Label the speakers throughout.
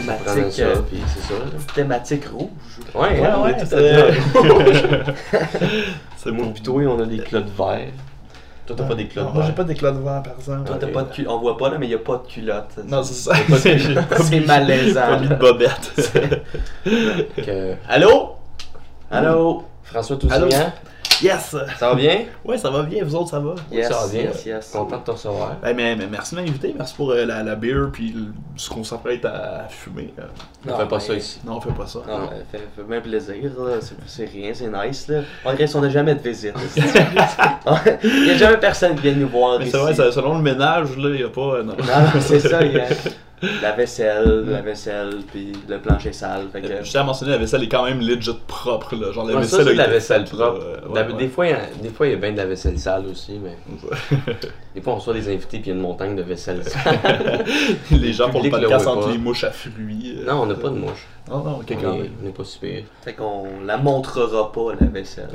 Speaker 1: thématique,
Speaker 2: ça,
Speaker 1: euh,
Speaker 2: puis
Speaker 1: thématique rouge.
Speaker 2: Ouais,
Speaker 3: Ouais,
Speaker 2: hein,
Speaker 3: ouais,
Speaker 2: tout
Speaker 3: c'est-
Speaker 2: à
Speaker 3: C'est
Speaker 2: Moi toi, on a des clottes verts. Toi, t'as pas des clottes
Speaker 3: Non, Moi, j'ai pas d'éclat de verre, par exemple.
Speaker 1: Toi, t'as pas de cul- On voit pas là, mais il n'y a pas de culotte.
Speaker 3: Non, c'est ça.
Speaker 1: culotte. C'est malaisant.
Speaker 3: Pas mis de bobette.
Speaker 1: Allô? Allô?
Speaker 2: François
Speaker 3: Allô?
Speaker 2: Tousignan,
Speaker 3: yes!
Speaker 2: ça va bien?
Speaker 3: Ouais, ça va bien, vous autres, ça va?
Speaker 1: Yes,
Speaker 2: ça va bien.
Speaker 1: yes, yes.
Speaker 2: Content de te recevoir.
Speaker 3: Ben, mais, mais merci de m'inviter, merci pour euh, la, la bière puis le- ce qu'on s'apprête à fumer. euh.
Speaker 2: On
Speaker 1: Non,
Speaker 2: fait pas
Speaker 1: mais-
Speaker 2: ça ici.
Speaker 3: Non, on fait pas ça.
Speaker 1: Non, ça fait, fait bien plaisir. C'est- c'est rien, c'est nice. Là. On dirait qu'on n'a jamais de visite. Il n'y a jamais personne qui vient nous voir
Speaker 3: Mais c'est vrai, selon le ménage, là, il y a pas. euh, non.
Speaker 1: Non, non, c'est ça. il y a la vaisselle, la vaisselle, puis le plancher sale. Fait que...
Speaker 3: Je tiens à mentionner, la vaisselle est quand même legit propre, là. Genre, la
Speaker 2: Ouais, ça,
Speaker 3: vaisselle.
Speaker 2: c'est la vaisselle propre.
Speaker 3: euh,
Speaker 2: La-
Speaker 3: ouais,
Speaker 2: Des
Speaker 3: ouais.
Speaker 2: fois, il y a- des fois, il y a bien de la vaisselle sale aussi, mais des fois, on reçoit des invités puis il y a une montagne de vaisselle sale.
Speaker 3: Les gens pour le
Speaker 2: le
Speaker 3: podcast
Speaker 2: voit
Speaker 3: entre
Speaker 2: pas.
Speaker 3: les mouches à fruits. euh,
Speaker 2: non, on n'a pas de mouche.
Speaker 3: Non, non,
Speaker 2: On est- on n'est pas super.
Speaker 1: fait qu'on la montrera pas, la vaisselle.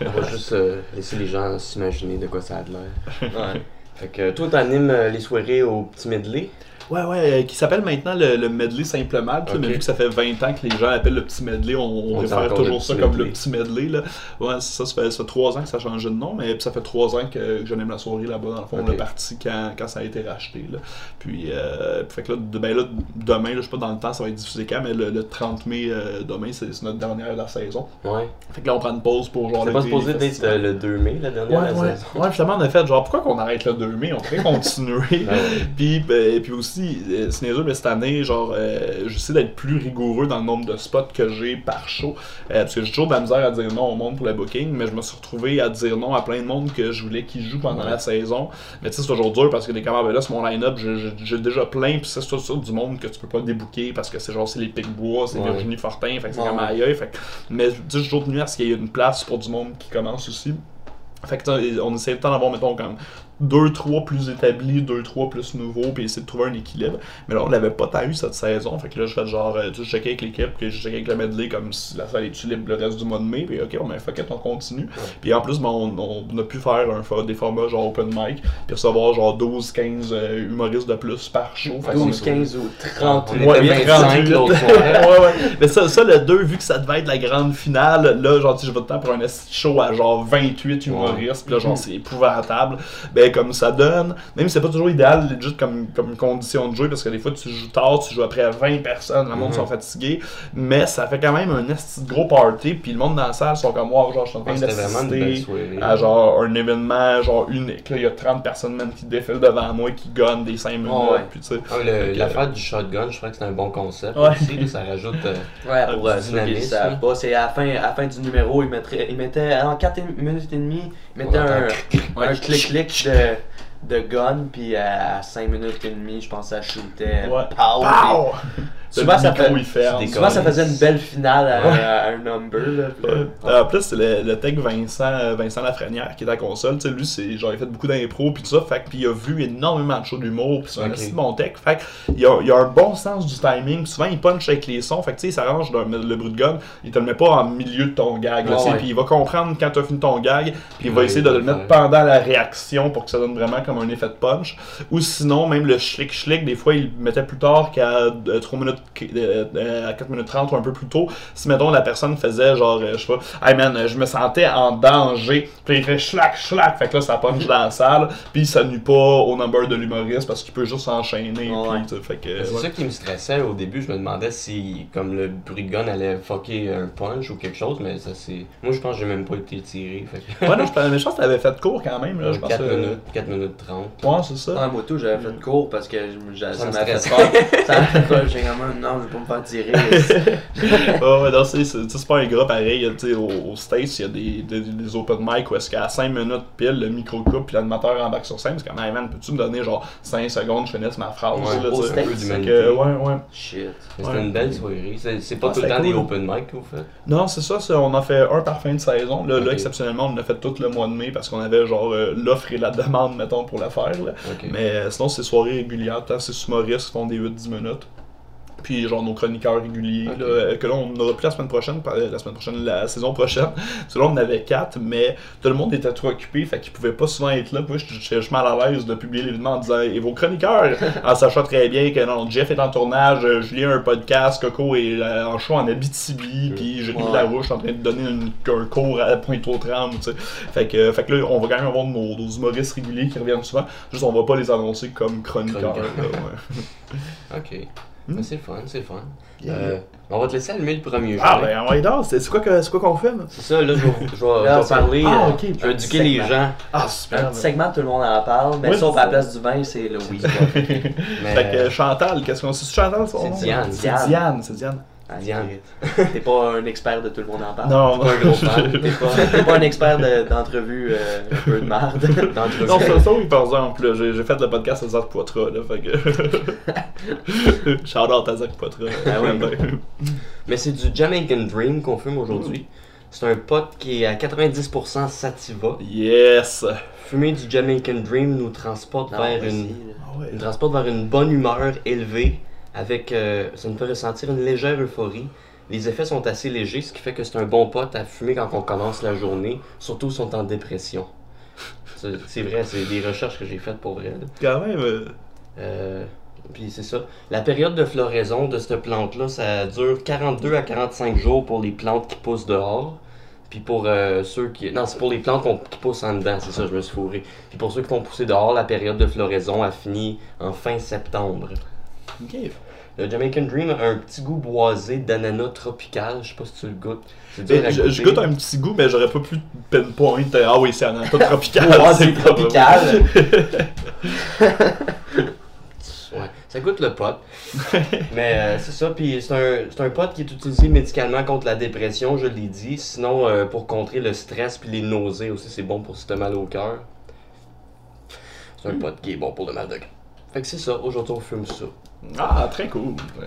Speaker 2: On va juste euh, laisser les gens s'imaginer de quoi ça a de l'air.
Speaker 1: Ouais.
Speaker 2: Fait que toi, t'animes euh, les soirées au petit medley?
Speaker 3: Ouais, ouais, euh, qui s'appelle maintenant le, le medley simplement. tu sais,
Speaker 2: Ok.
Speaker 3: Mais vu que ça fait 20 ans que les gens appellent le petit medley, on, on réfère toujours ça comme le petit medley. Là. Ouais, ça, ça fait, ça fait 3 ans que ça a changé de nom, mais puis ça fait 3 ans que, que j'anime la soirée là-bas. Dans le fond,
Speaker 2: Ok.
Speaker 3: on est parti quand, quand ça a été racheté. Là. Puis, euh, fait que là, de- ben là, demain, là, je sais pas dans le temps, ça va être diffusé quand, mais le, le 30 mai, euh, demain, c'est notre dernière de la saison.
Speaker 2: Ouais.
Speaker 3: Fait que là, on prend une pause pour genre
Speaker 2: C'est pas supposé d'être euh, le 2 mai, la dernière
Speaker 3: Ouais,
Speaker 2: de la
Speaker 3: ouais.
Speaker 2: saison.
Speaker 3: ouais, finalement, on a fait genre, pourquoi qu'on arrête le 2 mai? On pourrait continuer.
Speaker 2: Ouais.
Speaker 3: puis, ben, puis aussi, euh, c'est niaiseux, mais cette année, genre, euh, j'essaie d'être plus rigoureux dans le nombre de spots que j'ai par show. Euh, parce que j'ai toujours de la misère à dire non au monde pour le booking, mais je me suis retrouvé à dire non à plein de monde que je voulais qu'ils jouent pendant
Speaker 2: Ouais.
Speaker 3: la saison. Mais tu sais, c'est toujours dur parce que les camarades, ben là, c'est mon line-up, j'ai- déjà plein, puis c'est ça, ça, du monde que tu peux pas débooker parce que c'est genre, c'est les Pic-Bois, c'est
Speaker 2: Ouais.
Speaker 3: Virginie Fortin, fait que c'est comme aïe, fait que- Mais tu sais, j'ai toujours tenu à ce qu'il y ait une place pour du monde qui commence aussi. Fait que on essaie le temps d'avoir, mettons, comme deux, trois plus établis, deux, trois plus nouveaux, puis essayer de trouver un équilibre. Mais là, on l'avait pas tant eu cette saison. Fait que là, je fais genre, euh, tu sais, je checkais avec l'équipe, puis je checkais avec le medley comme si la salle est libre le reste du mois de mai, puis ok, on met un fuck it, on continue. Puis en plus, ben, on, on a pu faire un, des formats genre open mic, puis recevoir genre 12, 15 euh, humoristes de plus par show. Fait que
Speaker 1: 12, 15 ou 30
Speaker 2: On
Speaker 3: Ouais,
Speaker 2: était
Speaker 3: mais
Speaker 2: 25
Speaker 3: 38.
Speaker 2: l'autre
Speaker 3: ouais, ouais. Mais ça, ça, le 2, vu que ça devait être la grande finale, là, genre, tu sais, je vais de temps pour un show à genre 28 humoristes, puis là, genre, c'est épouvantable. Ben, comme ça donne, même si c'est pas toujours idéal, legit, comme, comme condition de jeu, parce que des fois, tu joues tard, tu joues après 20 personnes, le monde
Speaker 2: Mhm.
Speaker 3: sont fatigués, mais ça fait quand même un esti de gros party, puis le monde dans la salle sont comme, wow, genre, je suis en train
Speaker 2: Ouais, C'était vraiment une belle
Speaker 3: d'assister à genre un événement genre unique. Là, il y a 30 personnes même qui défilent devant moi, qui gagnent des 5 minutes,
Speaker 1: Oh, ouais.
Speaker 3: puis tu sais.
Speaker 2: Ah, du shotgun, je crois que c'est un bon concept
Speaker 3: Ouais.
Speaker 2: aussi. ça rajoute. euh,
Speaker 1: Ouais, pour euh,
Speaker 2: dynamisme,
Speaker 1: pas, c'est à la fin, à la fin du numéro, il mettrait, il mettait en 4 minutes et demie,
Speaker 2: On
Speaker 1: un, un clic-clic de, de gun, puis à 5 minutes et demie, je pense que ça shootait.
Speaker 3: Ouais.
Speaker 1: Pow!
Speaker 3: Pow!
Speaker 1: Souvent, ça fait- Souvent, faisait une belle finale à,
Speaker 3: Ouais.
Speaker 1: à un number. Là, puis là,
Speaker 3: Ouais. Euh, En plus, c'est le, le tech Vincent, Vincent Lafrenière qui est à la console. Tu sais, lui, c'est, genre, il a fait beaucoup d'impro puis tout ça. Fait que, puis il a vu énormément de shows d'humour. Puis c'est un
Speaker 2: Ok.
Speaker 3: assez bon tech. Fait il a, il a un bon sens du timing. Souvent, il punch avec les sons. Fait que, tu sais, il s'arrange le bruit de gun. Il te le met pas en milieu de ton gag. Puis il va comprendre quand tu as fini ton gag. Puis il va essayer de le mettre pendant la réaction pour que ça donne vraiment comme un effet de punch. Ou sinon, même le schlick schlick, des fois, il le mettait plus tard qu'à euh, 3 minutes, euh, euh, à 4 minutes 30 ou un peu plus tôt. Si, mettons, la personne faisait genre, euh, je sais pas, hey man, euh, je me sentais en danger. Puis il fait schlac, schlac. Fait que là, ça punch dans la salle. Puis ça nuit pas au number de l'humoriste parce qu'il peut juste s'enchaîner.
Speaker 1: Ouais.
Speaker 3: Puis, tu sais, fait que,
Speaker 2: C'est
Speaker 3: ouais.
Speaker 2: ça qui me stressait au début. Je me demandais si, comme le bruit de gun allait fucker un punch ou quelque chose, mais ça c'est. Moi, je pense que j'ai même pas été tiré. Fait que...
Speaker 3: Ouais, non, je, mais je pense que t'avais fait court quand même. Là, je pense
Speaker 2: 4
Speaker 3: que-
Speaker 2: minutes, 4 minutes 30.
Speaker 3: Ouais, c'est ça.
Speaker 1: Ouais, moi tout, j'avais fait court parce que ça m'a fait peur. ça m'a fait peur. J'ai vraiment, non, je vais pas me faire tirer.
Speaker 3: Ah ouais, non, c'est, pas un gras pareil. Tu sais, au, au States, il y a des, des, des open mic où est-ce qu'à 5 minutes pile, le micro coupe puis l'animateur embarque sur scène. C'est comme, hey man, peux-tu me donner genre 5 secondes, je finisse ma phrase?
Speaker 2: Ouais,
Speaker 3: là.
Speaker 1: States,
Speaker 2: un peu
Speaker 3: que, ouais, ouais.
Speaker 1: Shit.
Speaker 2: C'était
Speaker 3: Ouais.
Speaker 2: une belle soirée. C'est pas
Speaker 3: Ah,
Speaker 2: tout le temps des open mic que vous faites?
Speaker 3: Non, c'est ça, on a fait un par fin de saison. Là, là exceptionnellement, on a fait tout le mois de mai parce qu'on avait genre euh, l'offre et la demande, mettons, pour le faire. Là. Mais euh, sinon, c'est soirées régulières. Tant c'est humoristes qui font des 8-10 minutes. Puis genre nos chroniqueurs réguliers, là, euh, que là on aura plus la semaine prochaine, euh, la semaine prochaine, la saison prochaine. Parce là on en avait quatre, mais tout le monde était trop occupé, fait qu'ils pouvaient pas souvent être là. Puis j'étais j'étais mal à l'aise de publier l'événement en disant Et vos chroniqueurs En sachant très bien que non, Jeff est en tournage, euh, Julien a un podcast, Coco est en show en Abitibi, puis Jérémy
Speaker 1: Ouais.
Speaker 3: Larouche en train de donner une- un cours à Pointe-aux-Trembles, tu sais. Fait que, fait que là, on va quand même avoir nos, nos humoristes réguliers qui reviennent souvent. Juste, on va pas les annoncer comme chroniqueurs.
Speaker 2: Chroniqueurs.
Speaker 3: là, ouais.
Speaker 2: Ok.
Speaker 3: Hmm.
Speaker 2: C'est le fun, c'est le fun.
Speaker 3: Yeah.
Speaker 2: Euh, on va te laisser allumer le premier jeu.
Speaker 3: Ah, ben, on va y aller. c'est c'est quoi que- c'est quoi qu'on fait, là?
Speaker 2: C'est ça, là, je vais, parler.
Speaker 3: Ah,
Speaker 2: euh,
Speaker 3: ok.
Speaker 2: Je vais éduquer les gens.
Speaker 3: Ah,
Speaker 1: Un
Speaker 3: super.
Speaker 1: petit segment, tout le monde en parle, mais sauf à la place du vin, c'est le whisky.
Speaker 2: Mais,
Speaker 3: Fait que Chantal, qu'est-ce qu'on c'est Chantal son
Speaker 2: C'est
Speaker 3: nom?
Speaker 2: Diane.
Speaker 3: C'est Diane, c'est Diane.
Speaker 2: Diane.
Speaker 1: T'es pas un expert de tout le monde en parle.
Speaker 3: Non,
Speaker 2: pas un gros fan.
Speaker 1: T'es pas, t'es pas un expert de- d'entrevue euh, un peu de marde.
Speaker 2: d'entrevue.
Speaker 3: Non, ça, oui, par exemple, là, j'ai j'ai fait le podcast à Zach Poitras, là, fait que... Shout out à Zach Poitras.
Speaker 1: Ah oui.
Speaker 2: Mais c'est du Jamaican Dream qu'on fume aujourd'hui. C'est un pot qui est à 90% sativa.
Speaker 3: Yes!
Speaker 2: Fumer du Jamaican Dream nous transporte
Speaker 1: Non,
Speaker 2: vers une.
Speaker 3: Ah ouais.
Speaker 2: nous transporte vers une bonne humeur élevée. Avec, euh, ça nous fait ressentir une légère euphorie. Les effets sont assez légers, ce qui fait que c'est un bon pot à fumer quand on commence la journée, surtout si on est en dépression. C'est vrai, c'est des recherches que j'ai faites pour vrai. là.
Speaker 3: Quand même, euh,
Speaker 2: Euh, puis c'est ça. La période de floraison de cette plante-là, ça dure 42 à 45 jours pour les plantes qui poussent dehors. Puis pour euh, ceux qui. Non, c'est pour les plantes qui poussent en dedans, c'est ça, je me suis fourré. Puis pour ceux qui font pousser dehors, la période de floraison a fini en fin septembre.
Speaker 3: ok.
Speaker 2: Le Jamaican Dream a un petit goût boisé d'ananas tropical, je sais pas si tu le goûtes. À
Speaker 3: Je, goûte un petit goût, mais j'aurais pas pu pinpoint. euh, Ah oui, c'est un pas tropical.
Speaker 1: C'est tropical.
Speaker 2: Ouais, ça goûte le pot. Mais euh, c'est ça, puis c'est un, un pot qui est utilisé médicalement contre la dépression, je l'ai dit. Sinon, euh, pour contrer le stress puis les nausées aussi, c'est bon pour si t'as mal au cœur. C'est un pot qui est bon pour le mal de cœur. Fait que c'est ça, aujourd'hui on fume ça.
Speaker 3: Ah, très cool. Euh,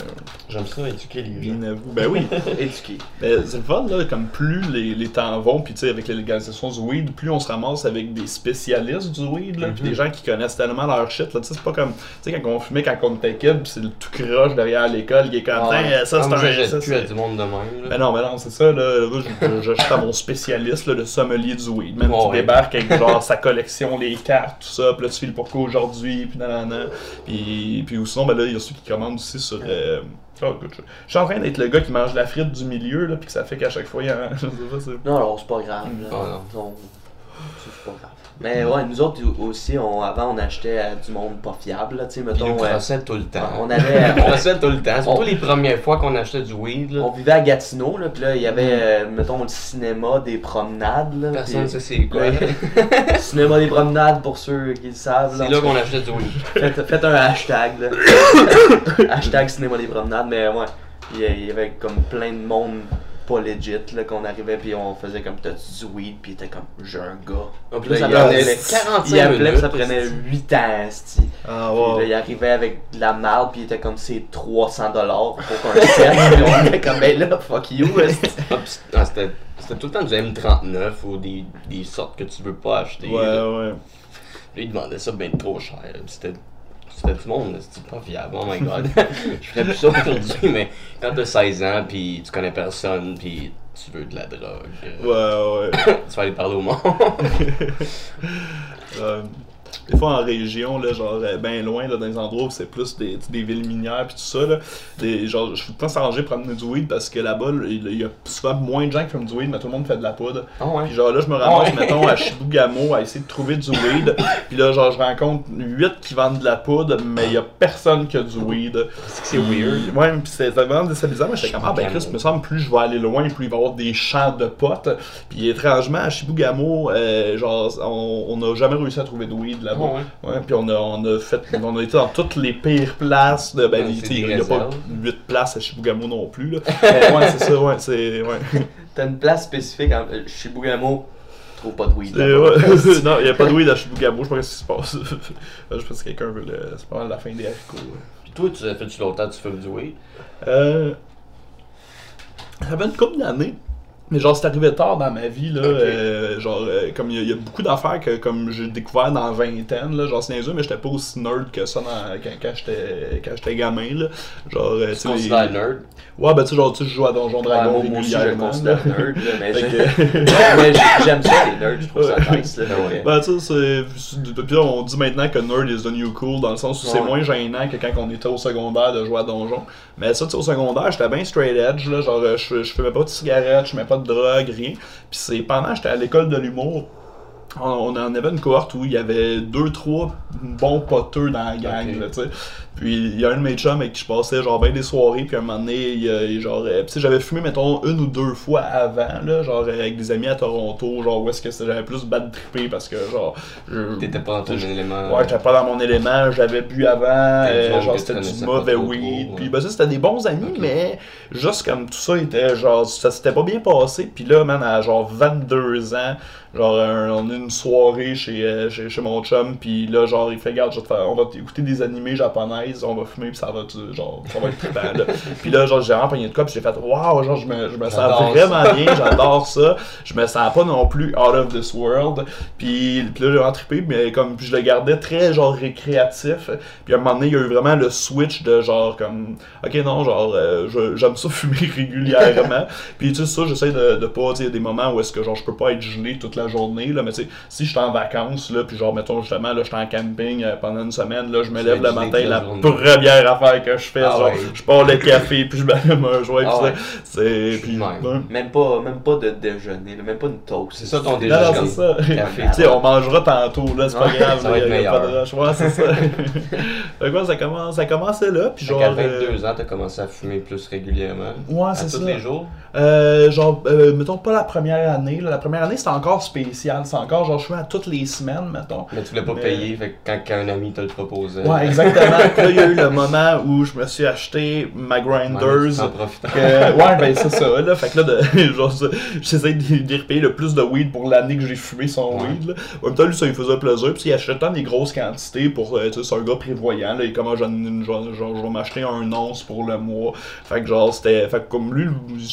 Speaker 2: J'aime ça éduquer les gens.
Speaker 3: Bien à vous. Ben oui.
Speaker 1: Éduqué.
Speaker 3: Mais c'est le fun, là, comme plus les, les temps vont, puis tu sais, avec la légalisation du weed, plus on se ramasse avec des spécialistes du weed, là, puis
Speaker 2: Mhm.
Speaker 3: des gens qui connaissent tellement leur shit, là, tu sais, c'est pas comme, tu sais, quand on fumait quand on était kid, puis c'est le tout croche derrière l'école qui est comme. Tiens, ça
Speaker 2: Ah,
Speaker 3: c'est un... ça,
Speaker 2: plus à du monde de même. là.
Speaker 3: Ben non, mais non, c'est ça, là, j'achète à mon spécialiste, là, le sommelier du weed, même
Speaker 2: Ouais,
Speaker 3: qui
Speaker 2: ouais.
Speaker 3: débarque avec genre sa collection, les cartes, tout ça, puis là tu files pourquoi aujourd'hui, puis nanana, puis, puis ou sinon, ben là, il y a ceux qui commandent aussi sur... euh, oh, je, suis en train d'être le gars qui mange la frite du milieu, là, puis que ça fait qu'à chaque fois, il y a... je sais pas, c'est-
Speaker 1: Non, non, c'est pas grave. Là.
Speaker 2: Ah,
Speaker 1: On- C'est pas grave. Mais ouais, nous autres aussi, on, avant, on achetait à du monde pas fiable. là, Tu sais, mettons, euh,
Speaker 2: crossait tout le temps.
Speaker 1: on avait.
Speaker 2: On crossait tout le temps, surtout
Speaker 1: On-
Speaker 2: les premières fois qu'on achetait du weed. Là.
Speaker 1: On vivait à Gatineau, là, puis là, il y avait, euh, mettons, le cinéma des promenades. Là,
Speaker 2: Personne ne sait c'est quoi.
Speaker 1: Cinéma des promenades, pour ceux qui le savent.
Speaker 2: C'est là qu'on achetait du weed.
Speaker 1: Faites, faites un hashtag, là. hashtag cinéma des promenades, mais ouais. Il y avait comme plein de monde pas legit, là, qu'on arrivait, puis on faisait comme t'as du weed, puis il était comme j'ai un gars.
Speaker 2: Donc
Speaker 1: Puis là,
Speaker 2: là,
Speaker 1: ça
Speaker 2: il
Speaker 1: prenait
Speaker 2: 45
Speaker 1: Il appelait,
Speaker 2: minutes.
Speaker 1: ça prenait 8 ans, esti.
Speaker 3: Ah,
Speaker 1: Puis là, il arrivait avec de la marde, puis il était comme c'est 300 dollars pour un set. puis on était comme ben là, fuck you.
Speaker 2: Ah, ah, C'était c'était tout le temps du M39 ou des, des sortes que tu veux pas acheter.
Speaker 3: Ouais,
Speaker 2: là.
Speaker 3: ouais.
Speaker 2: Là, ils demandaient ça bien trop cher. là. C'était c'était du monde, c'était pas viable. Oh my god. Je ferais plus ça aujourd'hui, mais quand t'as 16 ans, puis tu connais personne, puis tu veux de la drogue, euh,
Speaker 3: Ouais, ouais.
Speaker 2: tu vas aller parler au monde.
Speaker 3: Euh, des fois en région, là, genre bien loin, là, dans les endroits où c'est plus des, des villes minières puis tout ça, là, des, genre, je suis tout le temps pour amener du weed parce que là-bas, là, il y a souvent moins de gens qui fument du weed, mais tout le monde fait de la poudre.
Speaker 2: Ah ouais?
Speaker 3: Puis genre là, je me ramasse,
Speaker 2: Ouais.
Speaker 3: mettons, à Chibougamau à essayer de trouver du weed. Puis là, genre, je rencontre 8 qui vendent de la poudre, mais il y a personne qui a du weed.
Speaker 2: C'est weird.
Speaker 3: Ouais, puis c'est vraiment déstabilisant. Mais j'étais comme, ah ben Chris, me semble, plus je vais aller loin, plus il va y avoir des champs de potes. Puis étrangement, à Chibougamau, euh, genre, on on n'a jamais réussi à trouver de weed là-bas.
Speaker 2: Ah ouais.
Speaker 3: Ouais, puis on a, on a fait, on a été dans toutes les pires places. De, ben, il n'y a pas
Speaker 2: réserves.
Speaker 3: 8 places à Chibougamau non plus. Là. Mais ouais, c'est ça, ouais, c'est. Ouais.
Speaker 1: T'as une place spécifique en, euh, chez Bougamo, trouve pas de weed. Là-bas.
Speaker 3: ouais. non, il n'y a pas de weed à Chibougamau, je sais pas ce qui se passe. je pense que quelqu'un veut le. C'est pas mal la fin des haricots.
Speaker 2: Puis toi, tu fais-tu longtemps que tu fumes du weed?
Speaker 3: Euh. Ça fait une couple d'années. Mais genre, c'est arrivé tard dans ma vie, là.
Speaker 1: Ok.
Speaker 3: euh, genre, euh, comme il y, y a beaucoup d'affaires que comme j'ai découvert dans la vingtaine, là. Genre, c'est niaiseux, mais j'étais pas aussi nerd que ça dans- quand, quand j'étais gamin, là. Genre, euh,
Speaker 2: Tu
Speaker 3: sais, les-
Speaker 2: nerd?
Speaker 3: Ouais, ben tu sais, genre, tu sais, je joue à Donjon
Speaker 1: Ouais,
Speaker 3: Dragon
Speaker 1: moi, moi aussi, je considère nerd, là, mais mais j'ai- j'aime ça, les nerds, je trouve ça
Speaker 3: Ouais.
Speaker 1: nice. Là, mais-
Speaker 3: Ben, tu sais, c'est- c'est- depuis là, on dit maintenant que nerd is the new cool, dans le sens où c'est
Speaker 1: Ouais.
Speaker 3: moins gênant que quand on était au secondaire de jouer à donjon. Mais ça, tu sais, au secondaire, j'étais bien straight edge, là, genre, euh, je, fumais pas de cigarettes, je fumais pas de drogue, rien. Puis c'est pendant que j'étais à l'école de l'humour, on, on en avait une cohorte où il y avait deux, trois bons poteux dans la gang,
Speaker 2: Ok.
Speaker 3: là, tu sais. Puis il y a un de mes chums avec qui je passais genre bien des soirées, puis un moment donné, il, euh, il- genre, euh, tu sais, j'avais fumé, mettons, une ou deux fois avant, là, genre avec des amis à Toronto, genre où est-ce que j'avais plus bad trippé parce que, genre, je-
Speaker 2: T'étais pas dans ton élément.
Speaker 3: Ouais, j'étais pas dans mon élément, j'avais bu avant, euh, genre c'était du mauvais weed,
Speaker 2: trop,
Speaker 3: puis ben ça c'était des bons amis, mais juste comme tout ça était genre, ça s'était pas bien passé, puis là, man, à genre 22 ans, genre un- on a une soirée chez, euh, chez, chez mon chum, puis là, genre il fait, regarde, je vais te faire- on va écouter des animés japonaises, on va fumer, puis ça va, tu- genre, ça va être trippant, là. Puis là, genre j'ai vraiment pogné de quoi, puis j'ai fait, waouh, genre je me, je me sens vraiment bien, j'adore ça, je me sens pas non plus out of this world, puis, puis là j'ai vraiment trippé, mais comme puis je le gardais très genre récréatif, puis à un moment donné il y a eu vraiment le switch de genre comme, ok non, genre euh, je- j'aime ça fumer régulièrement, puis tu sais ça j'essaie de, de pas, tu sais des moments où est-ce que genre je peux pas être gelé toute la journée, là, mais tu sais si je suis en vacances, là, puis genre mettons justement là je suis en camping euh, pendant une semaine, là je me lève le matin,
Speaker 2: la.
Speaker 3: Première affaire que je fais,
Speaker 2: Ah
Speaker 3: genre
Speaker 2: ouais.
Speaker 3: je pars le café, puis je m'allume un joint,
Speaker 2: Ah
Speaker 3: puis
Speaker 2: ouais.
Speaker 3: ça, c'est, puis
Speaker 2: Même.
Speaker 1: pas, même pas de déjeuner, là, même pas une toast.
Speaker 2: C'est ça ton
Speaker 3: Non,
Speaker 2: déjeuner.
Speaker 3: c'est ça.
Speaker 2: café.
Speaker 3: Tu sais, on mangera tantôt, là, c'est pas grave,
Speaker 2: ça va être meilleur.
Speaker 3: Ouais, c'est ça. fait ça, commence, ça commençait là, puis genre.
Speaker 2: qu'à
Speaker 3: euh,
Speaker 2: 22 ans, t'as commencé à fumer plus régulièrement.
Speaker 3: Ouais,
Speaker 2: À
Speaker 3: c'est
Speaker 2: tous
Speaker 3: ça.
Speaker 2: les jours?
Speaker 3: Euh, genre, euh, mettons pas la première année. là. La première année, c'était encore spécial. C'est encore genre, je fais à toutes les semaines, mettons.
Speaker 2: Mais tu voulais pas
Speaker 3: Mais-
Speaker 2: payer, fait que quand, quand un ami te le proposait.
Speaker 3: Ouais, exactement. Là, il y a eu le moment où je me suis acheté ma
Speaker 2: Ouais,
Speaker 3: Grinders.
Speaker 2: profites.
Speaker 3: que- ouais, ben c'est ça, là. Fait que là, de, genre, j'essaie de, de repayer le plus de weed pour l'année que j'ai fumé son
Speaker 2: Ouais.
Speaker 3: weed, là. En même temps, lui, ça lui faisait plaisir. Puis il achetait tant des grosses quantités pour, euh, tu sais, c'est un gars prévoyant, là. Il comment genre, genre, je vais m'acheter un once pour le mois. Fait que genre, c'était, fait que comme lui,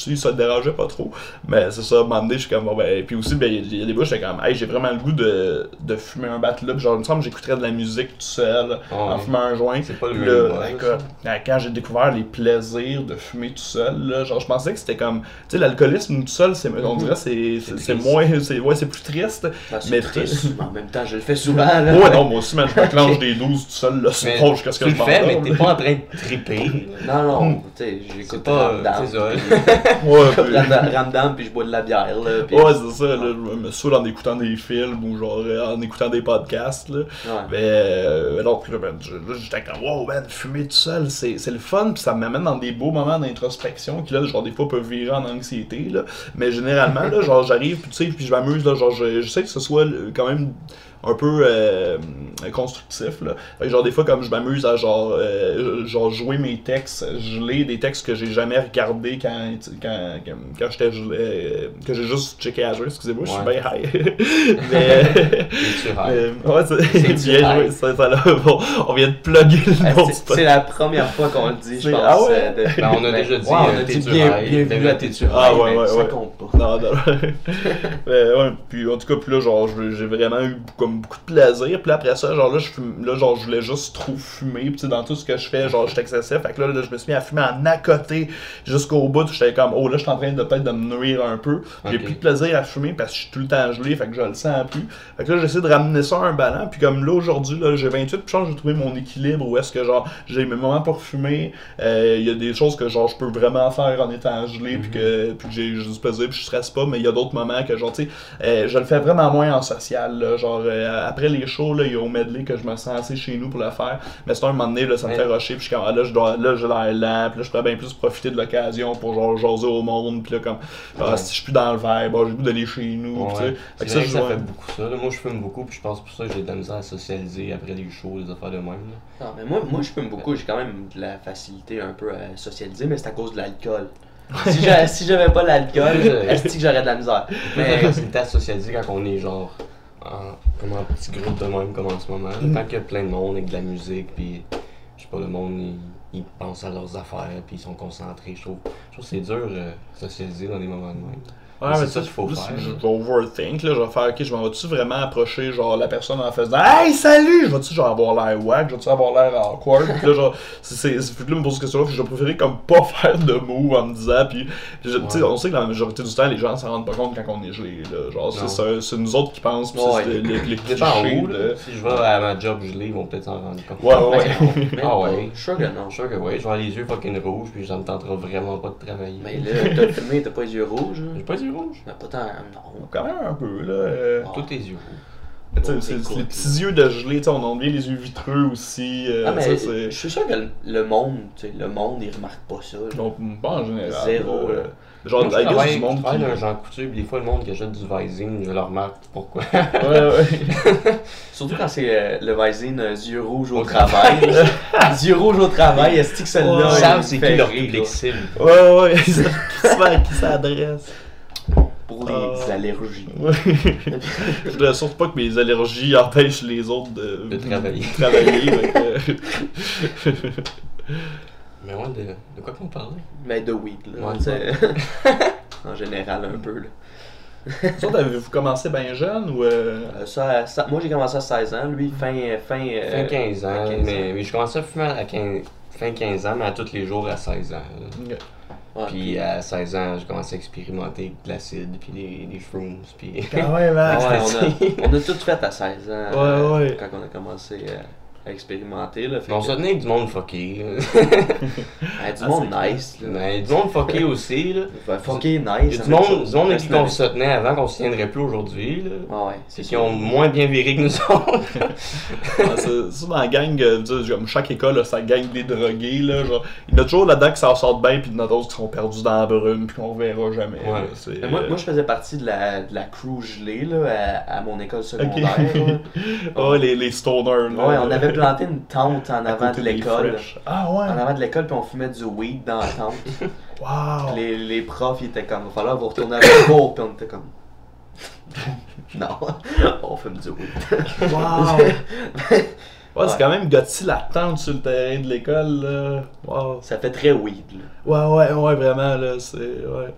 Speaker 3: lui, ça le dérangeait pas trop. Mais c'est ça, à un moment donné, je suis comme, bon, ben, puis aussi, ben, il y a des bouts, j'étais comme, hey, j'ai vraiment le goût de, de fumer un bat là. Puis genre, il me semble que j'écouterais de la musique tout seul,
Speaker 2: Ah
Speaker 3: en
Speaker 2: ouais.
Speaker 3: fumant un joint.
Speaker 2: C'est pas le même
Speaker 3: écoute, quand j'ai découvert les plaisirs de fumer tout seul, là, genre je pensais que c'était comme, tu sais, l'alcoolisme tout seul, c'est, on dirait c'est, c'est, moins, c'est, ouais, c'est plus triste.
Speaker 1: Ah,
Speaker 3: mais
Speaker 1: triste, mais en même temps, je le fais souvent. Là.
Speaker 3: Ouais, non, moi aussi, man, je me clenche des 12 tout seul, là, c'est proche jusqu'à ce que
Speaker 2: tu
Speaker 3: je
Speaker 2: fais, mais t'es pas en train de triper.
Speaker 1: Non, non,
Speaker 3: Hmm.
Speaker 1: tu sais, j'écoute
Speaker 2: pas.
Speaker 1: Ramdam.
Speaker 3: Puis-
Speaker 1: Ramdam, puis je bois de la bière, là.
Speaker 3: Ouais, c'est ça, là, je me saoule en écoutant des films ou genre en écoutant des podcasts, là.
Speaker 1: Ouais.
Speaker 3: Mais euh, non, puis là, ben, là, j'étais comme, wow, man, fumer tout seul, c'est le fun, puis ça m'amène dans des beaux moments d'introspection qui, là, genre, des fois peuvent virer en anxiété, là. Mais généralement, là, genre, j'arrive, puis tu sais, puis je m'amuse, là, genre, je, sais que ce soit quand même un peu euh, constructif, là. Fait que, genre, des fois, comme je m'amuse à, genre, euh, genre, jouer mes textes, je lis des textes que j'ai jamais regardés quand, quand, quand, quand j'étais, euh, que j'ai juste checké à jouer, excusez-moi, je suis
Speaker 2: Ouais.
Speaker 3: bien high. Mais... Mais, ouais, c'est bien joué. Ça, ça, là, bon, on vient de plugger le
Speaker 1: Ah,
Speaker 3: nom
Speaker 1: c'est- la première fois qu'on le dit, je pense.
Speaker 3: ah ouais?
Speaker 1: euh, de-
Speaker 2: Ben, on a déjà dit,
Speaker 1: Ouais, on a dit bien,
Speaker 2: t'es-
Speaker 1: à T'es
Speaker 3: Ah, ouais, ouais,
Speaker 1: ça
Speaker 3: ouais.
Speaker 1: compte pas.
Speaker 3: Non, non. Mais, ouais, puis en tout cas, puis là, genre, j'ai vraiment eu comme beaucoup de plaisir. Puis là, après ça, genre, là, je fume- là, genre, je voulais juste trop fumer. Puis dans tout ce que je fais, genre, j'étais excessif. Fait que là, là, je me suis mis à fumer en à côté jusqu'au bout. J'étais comme, oh, là, je suis en train de peut-être de me nuire un peu. J'ai plus de plaisir à fumer parce que je suis tout le temps gelé. Fait que je le sens plus. Fait que là, j'essaie de ramener ça à un ballon. Puis comme là, aujourd'hui, là, j'ai 28. Puis je pense que j'ai trouvé mon équilibre où est-ce que, genre, j'ai mes moments pour fumer. Euh, Il y a des choses que, genre, je peux vraiment faire en étant gelé. Puis que, puis que j'ai j'ai du plaisir. Puis je stresse pas. Mais il y a d'autres moments que, genre, tu sais, euh, je le fais vraiment moins en social. Là, genre, euh, après les shows, là, il y a au medley que je me sens assez chez nous pour le faire. Mais c'est un moment donné, là, ça me fait rusher. Puis je suis comme, ah, là, je dois, là, j'ai l'air lent. Puis là, je pourrais bien plus profiter de l'occasion pour, genre, jaser au monde. Puis là, comme, ah, si je suis plus dans le vibe, ah, j'ai le goût d'aller chez nous. puis tu sais. Fait
Speaker 2: C'est
Speaker 3: que ça,
Speaker 2: que
Speaker 3: je
Speaker 2: ça fait beaucoup ça. là. Moi, je fume beaucoup, puis je pense pour ça que j'ai de la misère à socialiser après les shows, les affaires de même. là.
Speaker 1: Non, mais moi, moi, je fume beaucoup. J'ai quand même de la facilité un peu à socialiser, mais c'est à cause de l'alcool. si j'a- si j'avais pas l'alcool, est-ce que j'aurais de la misère?
Speaker 2: Mais
Speaker 1: Mais
Speaker 2: facilité à socialiser quand on est genre en, comme en petit groupe de même comme en ce moment.
Speaker 3: Mm.
Speaker 2: Quand il y a plein de monde avec de la musique, puis je sais pas, le monde ils, ils pensent à leurs affaires, puis ils sont concentrés. Je trouve, je trouve que c'est dur euh, socialiser dans des moments de même.
Speaker 3: Ouais,
Speaker 2: c'est
Speaker 3: mais
Speaker 2: ça
Speaker 3: tu
Speaker 2: qu'il faut
Speaker 3: plus,
Speaker 2: faire.
Speaker 3: Je vais overthink, là. Je vais faire, ok, je m'en vais-tu vraiment approcher, genre, la personne en faisant, hey, salut! Je vais-tu, genre, avoir l'air wack? Je vais-tu avoir l'air awkward? Puis là, genre, c'est, puis là, me pose cette question-là, puis je vais préférer, comme, pas faire de move en me disant, puis, puis je- tu sais,
Speaker 2: Ouais.
Speaker 3: on sait que la majorité du temps, les gens s'en rendent pas compte quand on est gelé, là. Genre, c'est, nous autres qui pensent, puis
Speaker 1: Ouais.
Speaker 3: c'est les, les, clichés
Speaker 2: où, là.
Speaker 3: de.
Speaker 2: Si je vais à ma job gelée, ils vont peut-être s'en rendre compte.
Speaker 3: Ouais, ouais, ouais.
Speaker 1: Mais
Speaker 2: Ah ouais.
Speaker 1: Je suis sûr que non.
Speaker 2: Je suis sûr que oui, je vais avoir les yeux fucking rouges, puis ça me tentera vraiment pas de travailler.
Speaker 1: Mais là, t'as filmé, t'as pas les yeux rouges. hein?
Speaker 2: J'ai pas les yeux rouges.
Speaker 1: Mais pas tant. Non.
Speaker 3: Quand même un peu, là. euh,
Speaker 1: Ah.
Speaker 2: Tous tes yeux rouges.
Speaker 1: Bon,
Speaker 3: c'est, les petits yeux de gelé, tu sais, on a oublié les yeux vitreux aussi. euh,
Speaker 1: Ah, mais je suis sûr que le- le monde, tu sais, le monde, il remarque pas ça. là.
Speaker 3: Donc, pas en général.
Speaker 1: Zéro,
Speaker 3: là.
Speaker 1: là.
Speaker 3: Genre,
Speaker 2: Moi, je travaille,
Speaker 3: du monde
Speaker 2: je travaille
Speaker 3: qui.
Speaker 2: dans un Jean Coutu, puis des fois, le monde qui achète du Visine, je le remarque pourquoi?
Speaker 3: Ouais, ouais.
Speaker 1: Surtout quand c'est euh, le Visine euh, yeux rouges au travail. yeux rouges au travail, est-ce que celle-là.
Speaker 2: Ils
Speaker 1: il
Speaker 2: savent c'est qui leur public cible.
Speaker 3: Ouais, ouais, ils savent qui ça- à qui ça adresse.
Speaker 1: Pour les
Speaker 3: Ah.
Speaker 1: allergies.
Speaker 3: Je voudrais surtout pas que mes allergies empêchent les autres de,
Speaker 2: De travailler.
Speaker 3: de
Speaker 2: Mais ouais, de, de quoi qu'on parlait
Speaker 1: Mais de weed, là.
Speaker 2: Ouais.
Speaker 1: en général, un peu, là.
Speaker 3: Vous avez-vous commencé bien jeune ou. euh,
Speaker 1: Euh, ça, ça- moi, j'ai commencé à 16 ans. Lui, fin. Fin, euh,
Speaker 2: Fin 15 ans,
Speaker 1: fin 15
Speaker 2: mais, mais je commençais à fumer à 15, fin 15 ans, mais à tous les jours à 16 ans.
Speaker 1: Ouais,
Speaker 2: Puis à 16 ans, j'ai commencé à expérimenter de l'acide, puis des, des shrooms, puis...
Speaker 3: Quand même, hein?
Speaker 1: Ouais, on, a, on a tout fait à 16 ans.
Speaker 3: Ouais,
Speaker 1: euh,
Speaker 3: ouais.
Speaker 1: Quand on a commencé euh, là.
Speaker 2: Mais on
Speaker 1: que-
Speaker 2: se tenait avec du monde fucké.
Speaker 1: Ah, du
Speaker 3: Ah,
Speaker 1: monde
Speaker 3: c'est
Speaker 1: nice, là.
Speaker 2: Mais du monde fucké aussi, là.
Speaker 1: Ben, fucké nice. la
Speaker 2: du monde, du monde avec qui on se tenait avant qu'on se tiendrait plus aujourd'hui, là.
Speaker 1: Ah ouais,
Speaker 2: C'est qui ont moins bien viré que nous autres.
Speaker 3: Ouais, c'est ça dans la gang, euh, comme chaque école a sa gang des drogués, là, genre, il y en a toujours là-dedans qui s'en sortent bien, puis il y en a d'autres qui sont perdus dans la brume, puis qu'on reverra jamais.
Speaker 2: Ouais.
Speaker 3: là,
Speaker 1: moi,
Speaker 3: euh,
Speaker 1: moi, je faisais partie de la, de la crew gelée là, à, à mon école secondaire. là.
Speaker 3: Ouais, les, les stoners, là.
Speaker 1: Ouais, on avait planté une tente en avant de l'école.
Speaker 3: Ah ouais?
Speaker 1: En avant de l'école, puis on fumait du weed dans la tente.
Speaker 3: Wow!
Speaker 1: Puis les, les profs, ils étaient comme, il va falloir vous retourner à votre cours, puis on était comme. non, on fume du weed.
Speaker 3: Wow! Ouais,
Speaker 1: Ouais.
Speaker 3: c'est quand même gâti la tente sur le terrain de l'école, là. Wow.
Speaker 1: Ça fait très weed, là.
Speaker 3: Ouais, ouais, ouais, vraiment, là, c'est... Ouais.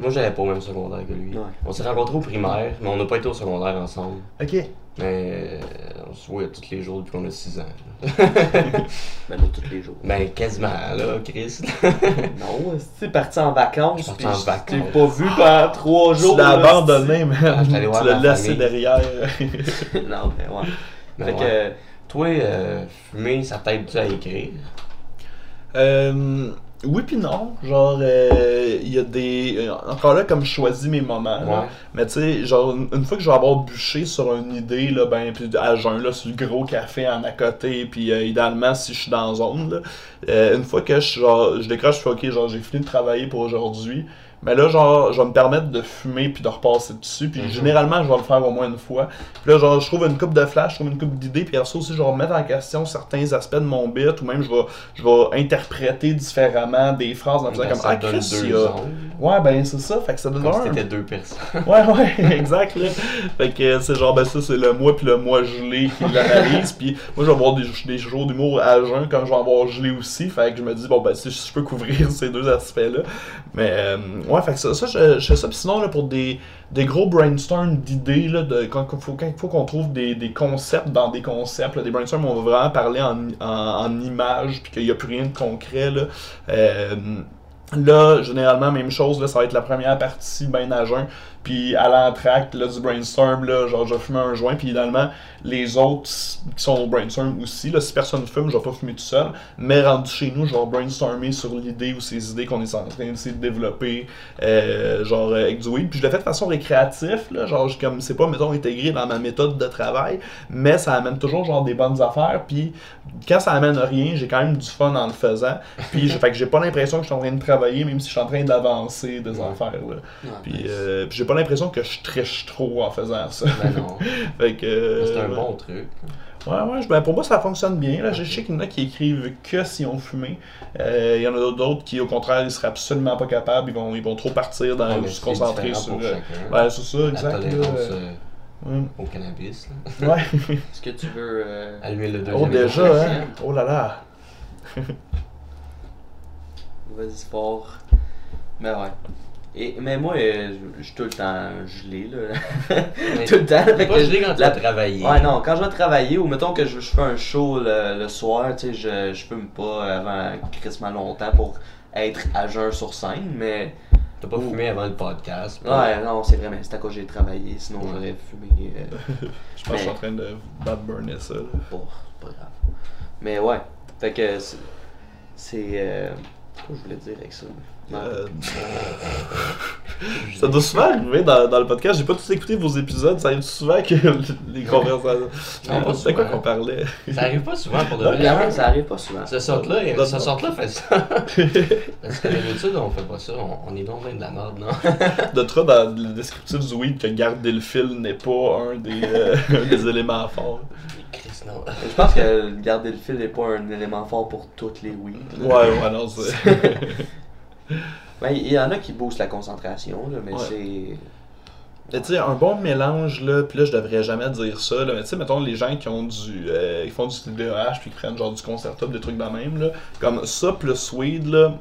Speaker 2: Moi, j'avais pas au même secondaire que lui.
Speaker 1: Ouais.
Speaker 2: On s'est rencontrés au primaire, mais on n'a pas été au secondaire ensemble.
Speaker 3: Ok.
Speaker 2: Mais euh, on se voit tous les jours depuis qu'on a 6 ans.
Speaker 1: Ben là, tous les jours.
Speaker 2: Ben, quasiment, là, Chris.
Speaker 1: Non, c'est parti en vacances,
Speaker 2: parti en
Speaker 1: je
Speaker 2: vacances.
Speaker 1: t'ai pas vu pendant trois jours.
Speaker 3: Tu l'as abandonné, man.
Speaker 2: Ah,
Speaker 3: tu l'as laissé derrière.
Speaker 1: non, mais ouais.
Speaker 2: Mais
Speaker 1: fait
Speaker 2: ouais.
Speaker 1: que,
Speaker 2: Toi, euh, fumer, ça t'aide-tu à écrire?
Speaker 3: Euh, oui puis non. Genre, euh, il y a des... euh, Encore là, comme je choisis mes moments, là. Mais tu sais, genre, une une fois que je vais avoir bûché sur une idée, là, ben, puis à jeun, là, sur le gros café en à côté, puis euh, idéalement, si je suis dans la zone, là, euh, une fois que je, genre, je décroche, je fais, ok, genre, j'ai fini de travailler pour aujourd'hui, mais là, genre, je vais me permettre de fumer puis de repasser dessus, puis
Speaker 2: Mhm.
Speaker 3: généralement, je vais le faire au moins une fois. Puis là, genre, je trouve une coupe de flash, je trouve une coupe d'idées, puis après ça aussi, je vais remettre en question certains aspects de mon bit, ou même je vais, je vais interpréter différemment des phrases en faisant
Speaker 2: Ben,
Speaker 3: comme, ah, Chris, il y a... Ouais, ben, c'est ça, fait que ça donne
Speaker 2: Comme si
Speaker 3: un-
Speaker 2: t'étais deux personnes.
Speaker 3: Ouais, ouais, exact, là. Fait que c'est genre, ben ça, c'est le moi puis le moi gelé qui l'analyse. puis moi, je vais avoir des, des jours d'humour à jeun comme je vais avoir gelé aussi. Fait que je me dis, bon, ben si je peux couvrir ces deux aspects-là. Mais, euh, ouais, fait que ça, je, je fais ça. Sinon, là, pour des, des gros brainstorms d'idées, quand il faut, faut qu'on trouve des, des concepts dans des concepts, là, des brainstorms où on va vraiment parler en, en, en images, puis qu'il n'y a plus rien de concret, là. Euh, Là, généralement, même chose, là, ça va être la première partie ben à jeun. Puis à l'entracte là, du brainstorm, là, genre je fumer un joint, puis idéalement, les autres qui sont au brainstorm aussi, là, si personne fume, je vais pas fumer tout seul. Mais rendu chez nous, je vais brainstormer sur l'idée ou ces idées qu'on est en train d'essayer de développer, euh, genre euh, avec du weed. Puis je le fais de façon récréative, là, genre comme c'est pas, mettons, intégré dans ma méthode de travail, mais ça amène toujours genre des bonnes affaires. Puis quand ça amène rien, j'ai quand même du fun en le faisant. Puis je- fait que j'ai pas l'impression que je suis en train de travailler, même si je suis en train d'avancer des
Speaker 2: Ouais.
Speaker 3: affaires. Là.
Speaker 1: Ouais,
Speaker 3: Puis,
Speaker 1: nice.
Speaker 3: euh, puis j'ai pas l'impression que je triche trop en faisant ça.
Speaker 2: Ben non.
Speaker 3: fait que, euh,
Speaker 2: C'est un
Speaker 3: ouais.
Speaker 2: bon truc.
Speaker 3: Ouais, ouais, ben pour moi ça fonctionne bien. Là. Je sais qu'il y en a qui écrivent que si on fumé. Euh, Il y en a d'autres qui, au contraire, ils seraient absolument pas capables. Ils vont, ils vont trop partir dans
Speaker 2: Ouais,
Speaker 3: se concentrer sur.
Speaker 2: pour
Speaker 3: euh. Ouais, c'est ça,
Speaker 2: La
Speaker 3: exact. euh,
Speaker 2: euh,
Speaker 3: ouais.
Speaker 2: au cannabis. là.
Speaker 3: Ouais.
Speaker 1: Est-ce que tu veux. euh,
Speaker 2: À l'huile de deuxième
Speaker 3: Oh, déjà, hein? Oh là là.
Speaker 1: Vas-y fort. Mais ouais. Et, mais moi, euh, je suis tout le temps gelé, là. Tout le temps.
Speaker 2: T'es
Speaker 1: Fait
Speaker 2: pas
Speaker 1: que
Speaker 2: gelé quand tu
Speaker 1: la-
Speaker 2: vas travailler.
Speaker 1: Ouais, non, quand je vais travailler ou mettons que je, je fais un show le, le soir, tu sais, je, je fume pas avant crissement longtemps pour être à jeun sur scène, mais.
Speaker 2: T'as pas fumé avant le podcast.
Speaker 1: Ouais, non, c'est vrai, mais c'est à cause que j'ai travaillé, sinon
Speaker 2: Ouais.
Speaker 1: j'aurais fumé. euh,
Speaker 3: Je pense que je suis en train de bad burner ça. là.
Speaker 1: Bon, c'est pas grave. Mais ouais, fait que c'est. C'est. Euh... Qu'est-ce que je voulais dire avec ça?
Speaker 3: Euh, ça doit souvent arriver dans, dans le podcast. J'ai pas tous écouté vos épisodes. Ça arrive souvent que les conversations. C'est quoi qu'on parlait?
Speaker 2: Ça arrive pas souvent pour de vrai.
Speaker 1: ça arrive pas souvent.
Speaker 3: Non,
Speaker 2: ce
Speaker 3: non.
Speaker 2: sorte-là fait ça. Parce que d'habitude, on fait pas ça. On, on est donc bien de la merde, non?
Speaker 3: De trop dans le descriptif du weed que garder le fil n'est pas un des, euh, des éléments forts.
Speaker 2: Chris, non.
Speaker 1: Je pense que garder le fil n'est pas un élément fort pour toutes les weeds.
Speaker 3: Ouais, ouais, non, c'est.
Speaker 1: Ben, il y en a qui boostent la concentration, là, mais
Speaker 3: Ouais.
Speaker 1: c'est.
Speaker 3: Mais tu sais, un bon mélange, là, puis là, je devrais jamais dire ça, là, mais tu sais, mettons, les gens qui ont du. euh, ils font du TDAH, puis qui prennent genre du concertable, des trucs de même, là, comme ça plus weed, là,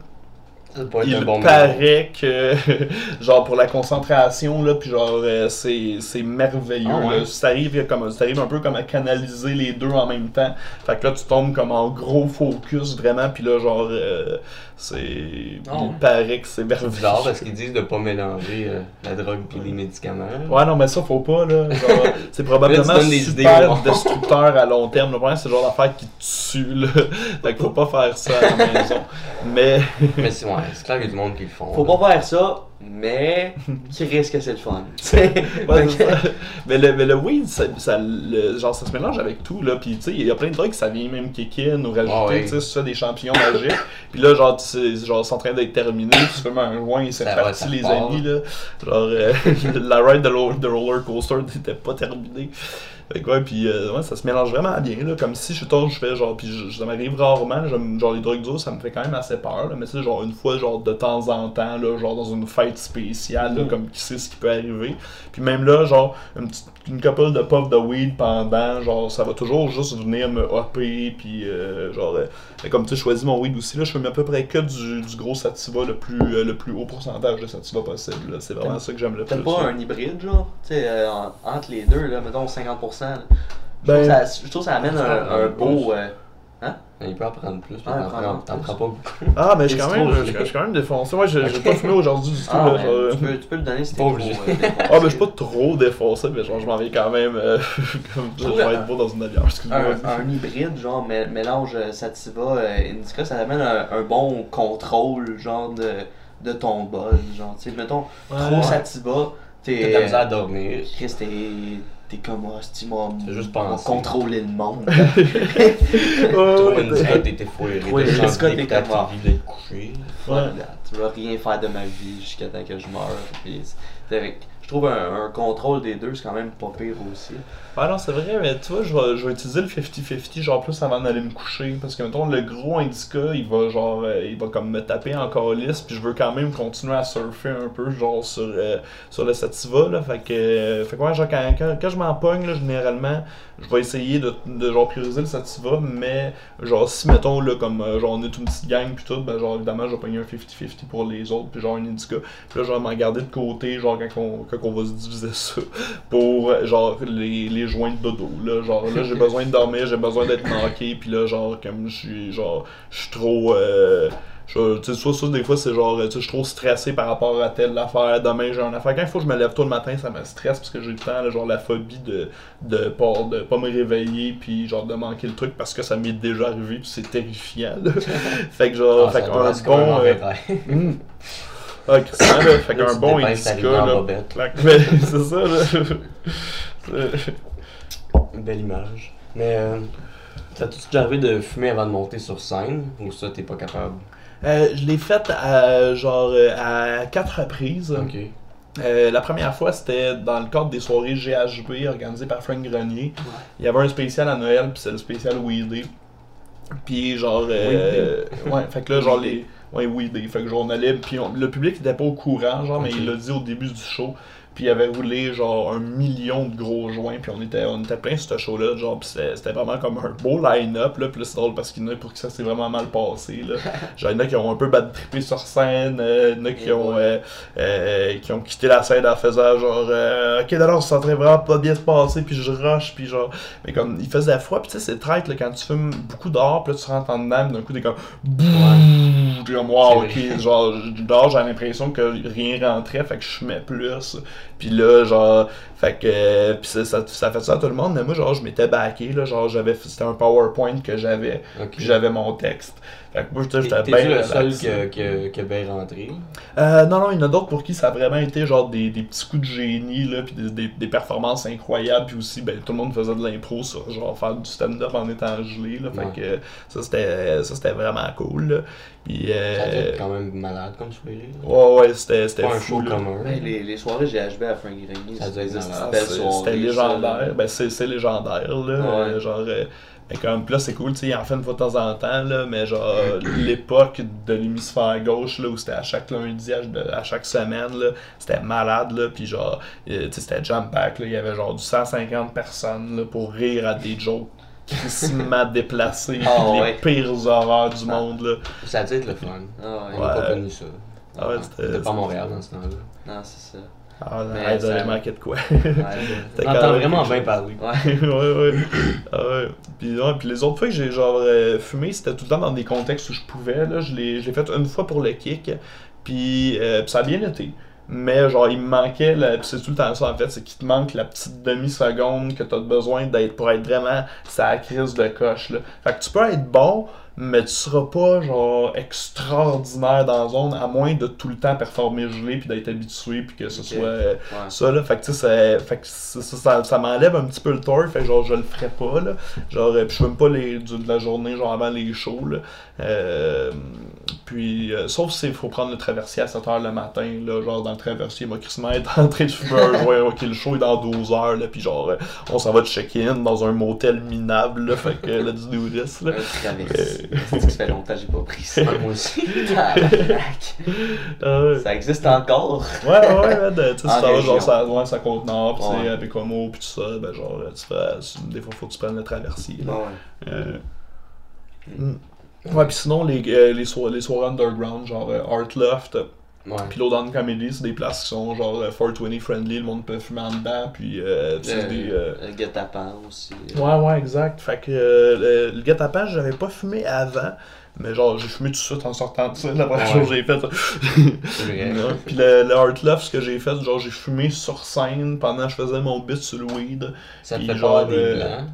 Speaker 2: Ça
Speaker 3: il
Speaker 2: bon
Speaker 3: paraît que, genre, pour la concentration, là, puis genre, euh, c'est c'est merveilleux,
Speaker 2: Ah ouais?
Speaker 3: là. Ça arrive, comme, ça arrive un peu comme à canaliser les deux en même temps. Fait que là, tu tombes comme en gros focus, vraiment, puis là, genre, euh, c'est. Il paraît que c'est
Speaker 2: C'est
Speaker 3: merveilleux.
Speaker 2: bizarre parce qu'ils disent de pas mélanger euh, la drogue puis les médicaments.
Speaker 3: Ouais, non, mais ça, faut pas, là. C'est probablement
Speaker 2: des
Speaker 3: super
Speaker 2: idées,
Speaker 3: destructeur à long terme. Le problème, c'est le genre d'affaire qui te tue, là. Fait qu'il faut pas faire ça à la maison. Mais,
Speaker 2: Mais c'est ouais, c'est clair qu'il y a du monde qui le font.
Speaker 1: Faut
Speaker 2: là.
Speaker 1: pas faire ça, mais qui risque que c'est le fun.
Speaker 3: ouais, c'est mais, le, mais le weed, ça, ça, le- genre, ça se mélange avec tout, là. Puis, tu sais, il y a plein de trucs, ça vient même kick-in ou rajouter,
Speaker 2: Ah
Speaker 3: des champignons magiques. Puis là, genre, tu sais, genre, c'est en train d'être terminé, tu fais un joint, c'est
Speaker 2: Ça va,
Speaker 3: parti, les amis, là. Genre, euh, la ride de, de roller coaster n'était pas terminée. Fait que ouais, puis euh, ouais, ça se mélange vraiment bien, là. Comme si je tombe, je fais genre, puis je- ça m'arrive rarement, genre les drogues dures, ça me fait quand même assez peur, là. Mais sais, genre une fois, genre de temps en temps, là, genre dans une fête spéciale, là,
Speaker 1: Mhm.
Speaker 3: comme qui sait ce qui peut arriver. Puis même là, genre, une, petite, une couple de puffs de weed pendant, genre, ça va toujours juste venir me hopper, puis euh, genre, euh, mais comme tu sais, je choisis mon weed aussi, là, je fais à peu près que du, du gros sativa, le plus, euh, le plus haut pourcentage de sativa possible, là. C'est vraiment ça que j'aime le plus.
Speaker 1: T'aimes pas
Speaker 3: là.
Speaker 1: un hybride, genre? Tu sais, euh, en- entre les deux, là, mettons 50%. là. Je,
Speaker 3: Ben-
Speaker 1: trouve ça, je trouve ça amène un, un beau. euh,
Speaker 2: Il peut en prendre plus, mais
Speaker 1: Ouais,
Speaker 2: t'en prends, pas beaucoup.
Speaker 3: Ah, mais je suis quand, même, je, je suis quand même défoncé. Ouais, j'ai j'ai pas fumé aujourd'hui du tout.
Speaker 1: Ah,
Speaker 3: là,
Speaker 1: ben,
Speaker 3: genre,
Speaker 1: tu, peux, tu peux le donner si t'es
Speaker 2: obligé.
Speaker 1: euh.
Speaker 3: Ah, mais je suis pas trop défoncé, mais genre, je m'en vais quand même. euh, comme je vais
Speaker 1: un-
Speaker 3: être beau dans une excuse-moi.
Speaker 1: un, un hybride, genre mé- mélange euh, sativa, euh, indica, ça amène un, un bon contrôle, genre de, de ton bol. Genre, tu sais, mettons,
Speaker 3: Ouais.
Speaker 1: trop sativa,
Speaker 2: T'as de la
Speaker 1: t'es.
Speaker 2: misère à dormir.
Speaker 1: Chris, t'es. T'es comme, ah, si m'a
Speaker 2: Fais juste penser.
Speaker 1: contrôler le monde.
Speaker 3: Ouais,
Speaker 2: une
Speaker 3: t'es-
Speaker 2: foiré.
Speaker 1: Comme, ah. Tu vas rien faire de ma vie jusqu'à temps que je meure. Puis, c'est- avec- je trouve un, contrôle des deux, c'est quand même pas pire aussi.
Speaker 3: Ouais, non, c'est vrai, mais tu vois, je vais, je vais utiliser le 50-50 genre plus avant d'aller me coucher. Parce que, mettons, le gros indica, il va genre, euh, il va comme me taper en calice, puis je veux quand même continuer à surfer un peu, genre sur, euh, sur le sativa, là. Fait que, euh, fait que ouais, genre, quand, quand, je m'en pogne, là, généralement, je vais essayer de, de genre prioriser le sativa, mais genre, si, mettons, là, comme, euh, genre, on est une petite gang, puis tout, ben, genre, évidemment, je vais pogner un 50-50 pour les autres, puis genre, un indica. Puis là, vais m'en garder de côté, genre, quand on, quand on va se diviser ça, pour, euh, genre, les, les joints de dodo, là. Genre, là, j'ai besoin de dormir, j'ai besoin d'être manqué, puis là, genre, comme je suis, genre, je suis trop. Euh, je- tu sais, soit, soit des fois, c'est genre, tu sais, je suis trop stressé par rapport à telle affaire. Demain, j'ai une affaire. Quand il faut que je me lève tôt le matin, ça me stresse parce que j'ai le temps, là, genre, la phobie de, de, pas, de pas me réveiller, puis genre, de manquer le truc parce que ça m'est déjà arrivé, puis c'est terrifiant, là. fait que, genre,
Speaker 2: Ah,
Speaker 3: fait
Speaker 2: ça
Speaker 3: qu'un bon. euh, hum. Ah, Christian, là, fait qu'un
Speaker 2: tu
Speaker 3: bon indica, là. c'est ça, là.
Speaker 2: Une belle image. Mais euh, ça t'est déjà arrivé de fumer avant de monter sur scène ou ça t'es pas capable?
Speaker 3: Euh, je l'ai faite à, genre euh, à quatre reprises. Euh, la première fois, c'était dans le cadre des soirées GHB organisées par Frank Grenier. Il y avait un spécial à Noël, puis c'est le spécial Weedé. Puis genre, euh, ouais, fait que là, genre les, ouais, Weedé. Fait que genre on allait, puis on- le public était pas au courant, genre, mais il l'a dit au début du show. Puis il avait roulé genre un million de gros joints, puis on était, on était plein sur ce show-là, genre, c'était vraiment comme un beau line-up, là, c'est drôle parce qu'il y en a pour que ça s'est vraiment mal passé, là. Genre, il y en a qui ont un peu bad trippé sur scène, euh, il y en a qui
Speaker 2: Et
Speaker 3: ont,
Speaker 2: ouais.
Speaker 3: euh, euh, qui ont quitté la scène en faisant genre, euh, ok, d'accord, ça serait vraiment pas bien se passer, puis je rush, puis genre, mais comme, il faisait froid, puis tu sais, c'est traite, là, quand tu fumes beaucoup dehors, puis là, tu rentres en puis d'un coup, t'es comme, bouh, puis comme, wow,
Speaker 2: C'est
Speaker 3: ok, genre, dehors, j'ai l'impression que rien rentrait, fait que je fumais plus, puis là, genre, fait que, euh, puis ça, ça, ça fait ça à tout le monde, mais moi, genre, je m'étais backé, là, genre, j'avais, c'était un PowerPoint que j'avais, puis j'avais mon texte. Fait que moi, j'étais bien
Speaker 2: le seul qui a- bien rentré?
Speaker 3: Euh, non, non, il y en a d'autres pour qui ça a vraiment été genre des, des petits coups de génie, là, puis des, des, des performances incroyables, puis aussi, ben, tout le monde faisait de l'impro sur genre faire du stand-up en étant gelé, là, fait
Speaker 2: Ouais.
Speaker 3: que ça c'était ça c'était vraiment cool, là. Puis, euh,
Speaker 2: Ça quand même malade comme soirée. là.
Speaker 3: ouais, ouais, c'était c'était
Speaker 2: Pas un
Speaker 3: fou,
Speaker 2: show
Speaker 3: là.
Speaker 2: commun.
Speaker 1: Ouais, les, les soirées GHB à Frank Grenier,
Speaker 2: Ça
Speaker 1: belles
Speaker 3: c'est-
Speaker 1: soirées.
Speaker 3: C'était
Speaker 1: ça,
Speaker 3: légendaire. Ben, c'est c'est légendaire, là.
Speaker 1: Ouais.
Speaker 3: Genre, euh, ben, comme, là, c'est cool, tu sais, il en fait une fois de temps en temps, là, mais genre, l'époque de l'hémisphère gauche, là, où c'était à chaque lundi, à, à chaque semaine, là, c'était malade, là, puis genre, euh, tu sais, c'était jam-pack, là, il y avait genre du 150 personnes, là, pour rire à des jokes crissement déplacés,
Speaker 1: Ah,
Speaker 3: les
Speaker 1: ouais.
Speaker 3: pires horreurs du
Speaker 1: Ah.
Speaker 3: monde, là.
Speaker 2: Ça a dû être le fun.
Speaker 1: Ah
Speaker 2: On
Speaker 1: ouais.
Speaker 2: n'a pas
Speaker 3: Ouais.
Speaker 2: connu ça.
Speaker 3: Ah ouais, c'était-
Speaker 2: était pas Montréal dans ce temps-là.
Speaker 1: Non, c'est ça.
Speaker 3: Ah,
Speaker 1: Mais ça-
Speaker 3: les manquer de quoi.
Speaker 1: Ouais,
Speaker 3: même
Speaker 2: vraiment bien parler.
Speaker 1: ouais.
Speaker 3: ouais, ouais. Ouais. Puis, ouais, puis les autres fois que j'ai genre euh, fumé, c'était tout le temps dans des contextes où je pouvais. Là. Je l'ai je l'ai fait une fois pour le kick. Puis, euh, puis ça a bien été. Mais genre, il me manquait, la... c'est tout le temps ça en fait, c'est qu'il te manque la petite demi-seconde que tu as besoin d'être pour être vraiment sa crise de coche. Là. Fait que tu peux être bon, mais tu seras pas genre extraordinaire dans la zone, à moins de tout le temps performer gelé puis d'être habitué puis que ce soit euh,
Speaker 1: Ouais.
Speaker 3: ça là. Fait que tu sais ça, ça, ça, ça- ça m'enlève un petit peu le tour fait que genre je le ferais pas là. Genre euh, puis je fume pas les du, de la journée genre avant les shows là. Euh, puis euh, sauf s'il faut prendre le traversier à 7h le matin là genre dans le traversier moi Chris est en train de fumer un joint ok le show est dans 12h là puis genre euh, on s'en va de check-in dans un motel minable là fait que let's do this là
Speaker 1: Un traversé. Ça fait longtemps que j'ai pas pris ça.
Speaker 2: Ouais, moi aussi.
Speaker 3: Ah ouais.
Speaker 1: ça existe encore.
Speaker 3: Ouais, ouais, ouais, ben, tu sais, ça va genre ça, ouais, ça côte nord, pis
Speaker 1: Ouais.
Speaker 3: avec Homo, pis tout ça, ben genre, tu fais, des fois, faut que tu prennes le traversier. là.
Speaker 1: Ouais.
Speaker 3: Euh, mm. Ouais, pis sinon, les, euh, les, so- les soirées underground, genre euh, Art Loft,
Speaker 2: Ouais.
Speaker 3: Down Comedy, c'est des places qui sont genre euh, 420 friendly, le monde peut fumer en dedans, puis euh, c'est des. euh,
Speaker 1: le guet-apens aussi.
Speaker 3: Ouais, ouais, exact. Fait que euh, le, le guet-apens, j'avais pas fumé avant, mais genre, j'ai fumé tout de suite en sortant de ça, la première chose que j'ai faite. Puis le, le Art Love, ce que j'ai fait, genre j'ai fumé sur scène pendant que je faisais mon bit sur le weed.
Speaker 2: Ça te
Speaker 3: Puis
Speaker 2: fait
Speaker 3: genre,
Speaker 2: des
Speaker 3: euh,
Speaker 2: blancs.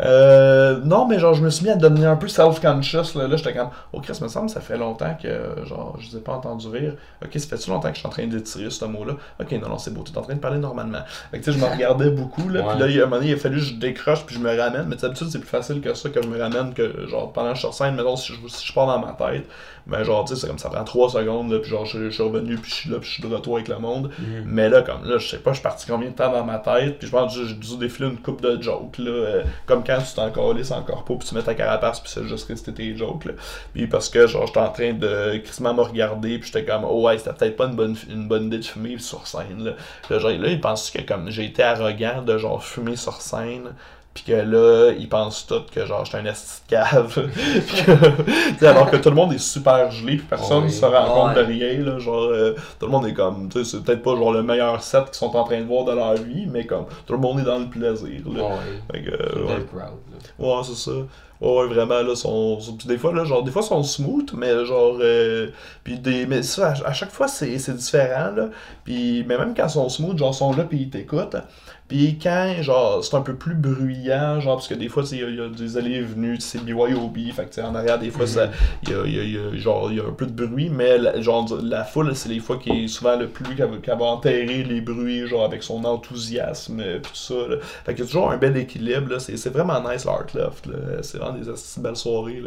Speaker 3: Euh, non, mais genre je me suis mis à devenir un peu self-conscious. Là, là j'étais comme, oh Chris, me semble, ça fait longtemps que genre je vous ai pas entendu rire. Ok, ça fait-tu longtemps que je suis en train d'étirer ce mot-là? Ok, non, non, c'est beau, t'es en train de parler normalement. Fait que tu sais, je me regardais beaucoup. Là. Puis là, il y a un moment donné, il a fallu que je décroche puis je me ramène. Mais tu d'habitude, c'est plus facile que ça que je me ramène que genre pendant que je suis sur scène. Mettons, si je, si je pars dans ma tête, ben genre, tu sais, c'est comme ça prend 3 secondes. Là, puis genre, je, je suis revenu puis je suis là, puis je suis de retour avec le monde.
Speaker 2: Mhm.
Speaker 3: Mais là, comme là, je sais pas, je suis parti combien de temps dans ma tête, puis je pense que j'ai dû défiler une coupe de jokes, là. euh, comme quand tu t'en calisses encore pas, puis tu mets ta carapace, puis c'est juste resté tes jokes, là. Puis parce que, genre, j'étais en train de crissement me regarder, puis j'étais comme, oh ouais, c'était peut-être pas une bonne, une bonne idée de fumer sur scène, là. Là, genre, là, ils pensent que, comme, j'ai été arrogant de, genre, fumer sur scène. Puis que là, ils pensent tous que genre j'étais un esti de cave. Puis que- alors que tout le monde est super gelé, puis personne ne
Speaker 2: Oui.
Speaker 3: se rend compte de rien. Là, genre, euh, tout le monde est comme, tu sais, c'est peut-être pas genre le meilleur set qu'ils sont en train de voir de leur vie, mais comme tout le monde est dans le plaisir. Là. Fait que, euh,
Speaker 2: une
Speaker 3: ouais.
Speaker 2: crowd. là.
Speaker 3: Ouais, c'est ça. Ouais, vraiment, là, sont, des fois, là, genre, des fois, ils sont smooth, mais genre, euh, puis des, mais ça, à, chaque fois, c'est, différent, là, puis, mais même quand ils sont smooth, genre, ils sont là, puis ils t'écoutent, puis quand, genre, c'est un peu plus bruyant, genre, parce que des fois, il y, a- des allées et venues, c'est BYOB, fait que, en arrière, des fois, il y a, y a- y a- un peu de bruit, mais, la, genre, la foule, c'est les fois qui est souvent le plus, qu'elle va, enterrer les bruits, genre, avec son enthousiasme, euh, puis tout ça. Fait qu'il y a toujours un bel équilibre, là. C'est, vraiment nice, l'Art Loft, là. C'est vraiment des belles soirées.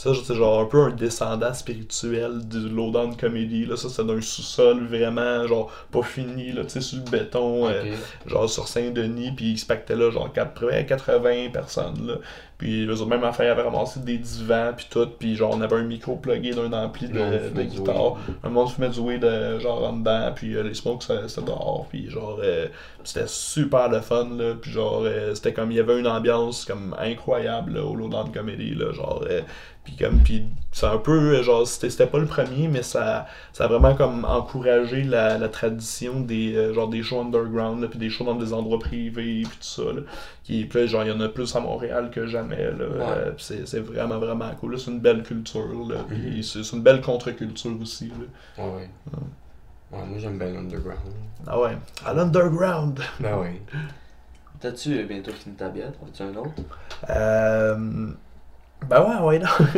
Speaker 3: Ça, c'est genre un peu un descendant spirituel du Low Down Comedy, là. Ça, c'est d'un sous-sol vraiment, genre, pas fini, là, tu sais, sur le béton, euh, genre sur Saint-Denis, puis il se là, genre 80, 80 personnes, là. Puis eux autres, même affaire, ils avaient ramassé des divans, puis tout. Puis genre, on avait un micro plugué d'un ampli de, guitare. Un monde fumait du weed euh, genre en dedans, puis euh, les smokes ça- c'était dehors, puis genre c'était super le fun là, puis genre c'était comme il y avait une ambiance comme incroyable là, au Lowdown Comedy là, genre euh, puis comme puis c'est un peu euh, genre c'était c'était pas le premier mais ça ça a vraiment comme encouragé la, la tradition des euh, genre des shows underground là, puis des shows dans des endroits privés puis tout ça là, qui puis là, genre il y en a plus à Montréal que jamais là, euh, puis c'est c'est vraiment vraiment cool là, c'est une belle culture là,
Speaker 2: Mhm.
Speaker 3: c'est c'est une belle contre-culture aussi là.
Speaker 2: Ouais, ouais. Ouais, moi j'aime bien l'underground.
Speaker 3: Ah ouais, à l'underground.
Speaker 2: Ben oui.
Speaker 1: T'as-tu bientôt fini ta bière? T'en veux-tu un autre?
Speaker 3: Euh... Ben ouais, ouais, non.
Speaker 1: On va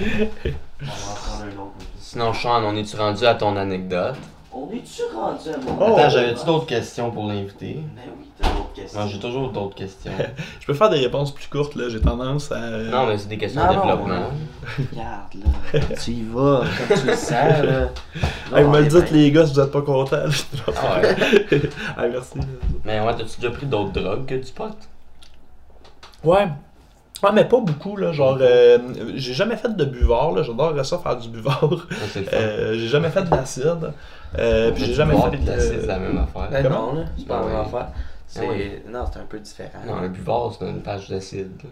Speaker 1: en prendre un autre.
Speaker 2: Sinon, Sean, on est-tu rendu à ton anecdote?
Speaker 1: On est-tu rendu à mon...
Speaker 3: Oh.
Speaker 2: Attends, j'avais-tu d'autres questions pour l'invité?
Speaker 1: Mais oui, t'as d'autres questions.
Speaker 2: Non, j'ai toujours d'autres questions.
Speaker 3: Je peux faire des réponses plus courtes, là. J'ai tendance à.
Speaker 2: Non, mais c'est des questions
Speaker 1: Non,
Speaker 2: de
Speaker 1: non,
Speaker 2: développement.
Speaker 1: non. Regarde, là. tu y vas, comme tu le sens, là.
Speaker 3: Hey, vous
Speaker 1: Non,
Speaker 3: me le
Speaker 1: mais
Speaker 3: dites,
Speaker 1: ben,
Speaker 3: les gars, si vous êtes pas contents. là.
Speaker 2: Ah ouais.
Speaker 3: ah, merci.
Speaker 2: Mais ouais, t'as-tu déjà pris d'autres drogues que du pot?
Speaker 3: Ouais. Ouais, mais pas beaucoup, là. Genre, euh, j'ai jamais fait de buvard, là. J'adore ça faire du buvard.
Speaker 2: Le fun.
Speaker 3: Euh, j'ai jamais fait de l'acide. Euh, puis j'ai jamais fait
Speaker 2: de l'acide, c'est la même affaire.
Speaker 1: Ben
Speaker 3: Comment?
Speaker 1: non, là. C'est pas la
Speaker 2: Ah
Speaker 1: même
Speaker 2: oui.
Speaker 1: affaire. C'est...
Speaker 2: Ah oui.
Speaker 1: Non, c'est un peu différent.
Speaker 2: Non, un buvard, c'est une page d'acide.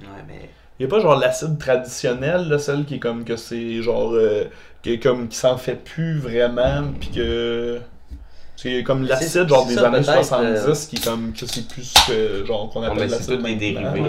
Speaker 1: Ouais, mais...
Speaker 3: Il y a pas genre l'acide traditionnel, là, celle qui est comme que c'est genre. euh, qui est comme qui s'en fait plus vraiment, puis que. C'est comme l'acide genre des
Speaker 1: ça,
Speaker 3: années
Speaker 1: peut-être,
Speaker 3: 70
Speaker 1: euh,
Speaker 3: qui comme que c'est plus que genre qu'on appelle
Speaker 2: mais c'est
Speaker 3: l'acide
Speaker 2: tous des dérivés.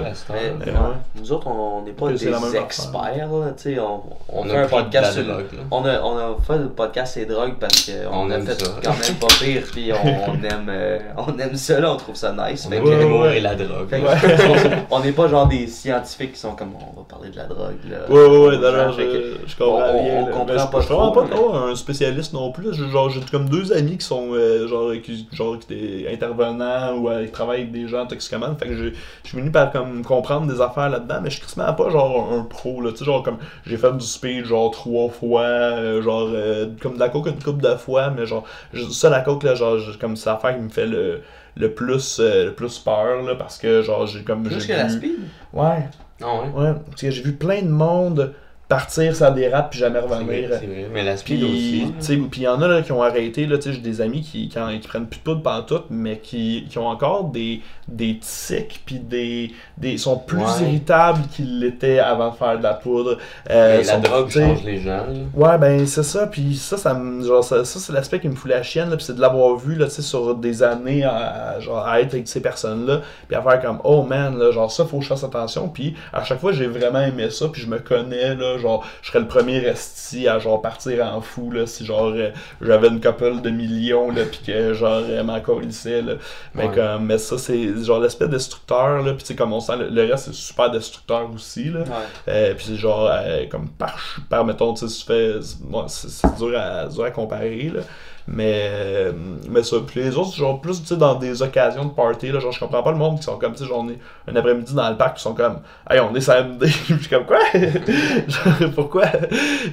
Speaker 1: Nous autres, on n'est pas des experts, là. Tu sais, on,
Speaker 2: On
Speaker 1: fait
Speaker 2: a
Speaker 1: un podcast sur...
Speaker 2: drogue.
Speaker 1: On a, on a fait le podcast et drogue parce qu'on
Speaker 2: On
Speaker 1: a
Speaker 2: aime
Speaker 1: fait
Speaker 2: ça.
Speaker 1: quand même pas pire, puis on, on aime, euh, on aime ça, là, on trouve ça nice.
Speaker 2: On
Speaker 3: ouais.
Speaker 2: et la drogue.
Speaker 1: on n'est pas genre des scientifiques qui sont comme on va parler de la drogue. Là,
Speaker 3: Ouais, d'ailleurs, je, comprends
Speaker 1: on- comprend
Speaker 3: Mais je,
Speaker 1: pas
Speaker 3: je suis vraiment
Speaker 1: trop,
Speaker 3: pas trop un spécialiste non plus. Genre, j'ai comme deux amis qui sont euh, genre, qui, genre, qui étaient intervenants ou euh, qui travaillent avec des gens toxicomanes. Fait que je, suis venu par comme comprendre des affaires là-dedans, mais je suis pas genre un, pro. Là. Tu sais, genre comme j'ai fait du speed genre trois fois, euh, genre euh, comme de la coke une couple de fois, mais genre ça la coke là, genre comme c'est l'affaire qui me fait le le plus le plus peur là parce que genre j'ai comme
Speaker 1: Plus que la
Speaker 3: vu-
Speaker 1: speed?
Speaker 3: ouais
Speaker 2: Ah ouais?
Speaker 3: Ouais, parce que j'ai vu plein de monde partir, ça dérape, puis jamais revenir.
Speaker 2: c'est vrai. Mais la speed
Speaker 3: Puis,
Speaker 2: aussi.
Speaker 3: puis il y en a là, qui ont arrêté, là, j'ai des amis qui, qui, en- qui prennent plus de poudre pantoute, mais qui, qui ont encore des, des tics, puis des, des sont plus
Speaker 2: Ouais.
Speaker 3: irritables qu'ils l'étaient avant de faire de la poudre. Euh,
Speaker 2: Mais la drogue change les gens.
Speaker 3: Ouais, ben c'est ça, puis ça, ça, genre, ça, ça, c'est l'aspect qui me fout la chienne, là, puis c'est de l'avoir vu, là, tu sais, sur des années, à, à- genre, à être avec ces personnes-là, puis à faire comme, oh man, là, genre, ça, faut que je fasse attention, puis à chaque fois, j'ai vraiment aimé ça, puis je me connais, là, genre, je serais le premier esti à, genre, partir en fou, là, si, genre, euh, j'avais une couple de millions, là, puis que, genre, elle m'en colissait, là, mais
Speaker 2: Ouais.
Speaker 3: comme, mais ça, c'est, genre, l'aspect destructeur, là, puis tu sais, comme on sent, le, le reste, c'est super destructeur aussi, là,
Speaker 1: Ouais.
Speaker 3: euh, puis c'est genre, euh, comme par, par mettons, tu sais, si tu fais. bon, c'est c'est dur à, dur à comparer, là. Mais, euh, mais ça, puis les autres, genre, plus, tu sais, dans des occasions de party, là, genre, je comprends pas le monde qui sont comme, tu sais, genre, un après-midi dans le parc, qui sont comme, hey, on est samedi. je suis comme, quoi? Genre, Pourquoi?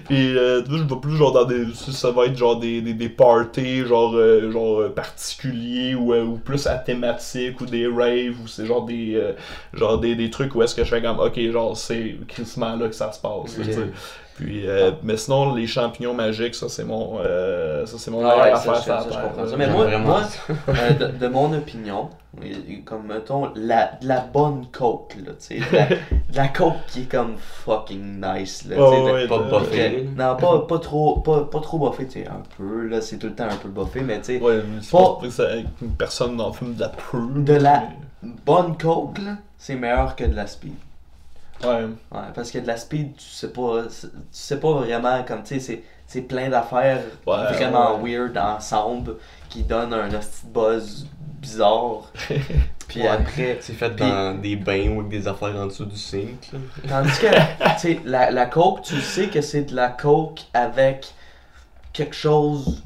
Speaker 3: Puis, euh, tu vois, je vois plus, genre, dans des. Ça va être, genre, des, des, des parties, genre, euh, genre, euh, particuliers, ou, euh, ou plus à thématique, ou des raves, ou c'est genre des. euh, genre, des, des trucs où est-ce que je fais comme, ok, genre, c'est crissement là que ça se passe, là. Puis, euh, mais sinon, les champignons magiques, ça, c'est mon. euh, ça, c'est mon
Speaker 1: Ah ouais,
Speaker 3: affaire
Speaker 1: ça, je comprends. Mais moi, moi
Speaker 2: ça.
Speaker 1: euh, de, de mon opinion, comme mettons, la, de la bonne coke, là, tu sais, de la, la coke qui est comme fucking nice, là,
Speaker 3: Ouais, ouais,
Speaker 2: Pas
Speaker 3: de-
Speaker 1: non, pas, pas trop, pas, pas trop buffé, tu sais, un peu, là, c'est tout le temps un peu buffé, mais tu sais,
Speaker 3: Ouais, mais c'est
Speaker 1: Pas-
Speaker 3: personne n'en fume de la prude.
Speaker 1: De la- bonne coke, là, c'est meilleur que de la speed.
Speaker 3: Ouais.
Speaker 1: Ouais, parce que de la speed, tu sais pas, tu sais pas vraiment, comme, tu sais, c'est- c'est plein d'affaires
Speaker 3: Ouais,
Speaker 1: vraiment
Speaker 3: ouais.
Speaker 1: weird ensemble qui donnent un buzz bizarre. Puis
Speaker 2: Ouais.
Speaker 1: après,
Speaker 2: C'est fait
Speaker 1: Puis-
Speaker 2: dans des bains ou avec des affaires en dessous du sink. là.
Speaker 1: tandis que, tu sais, la, la coke, tu sais que c'est de la coke avec quelque chose.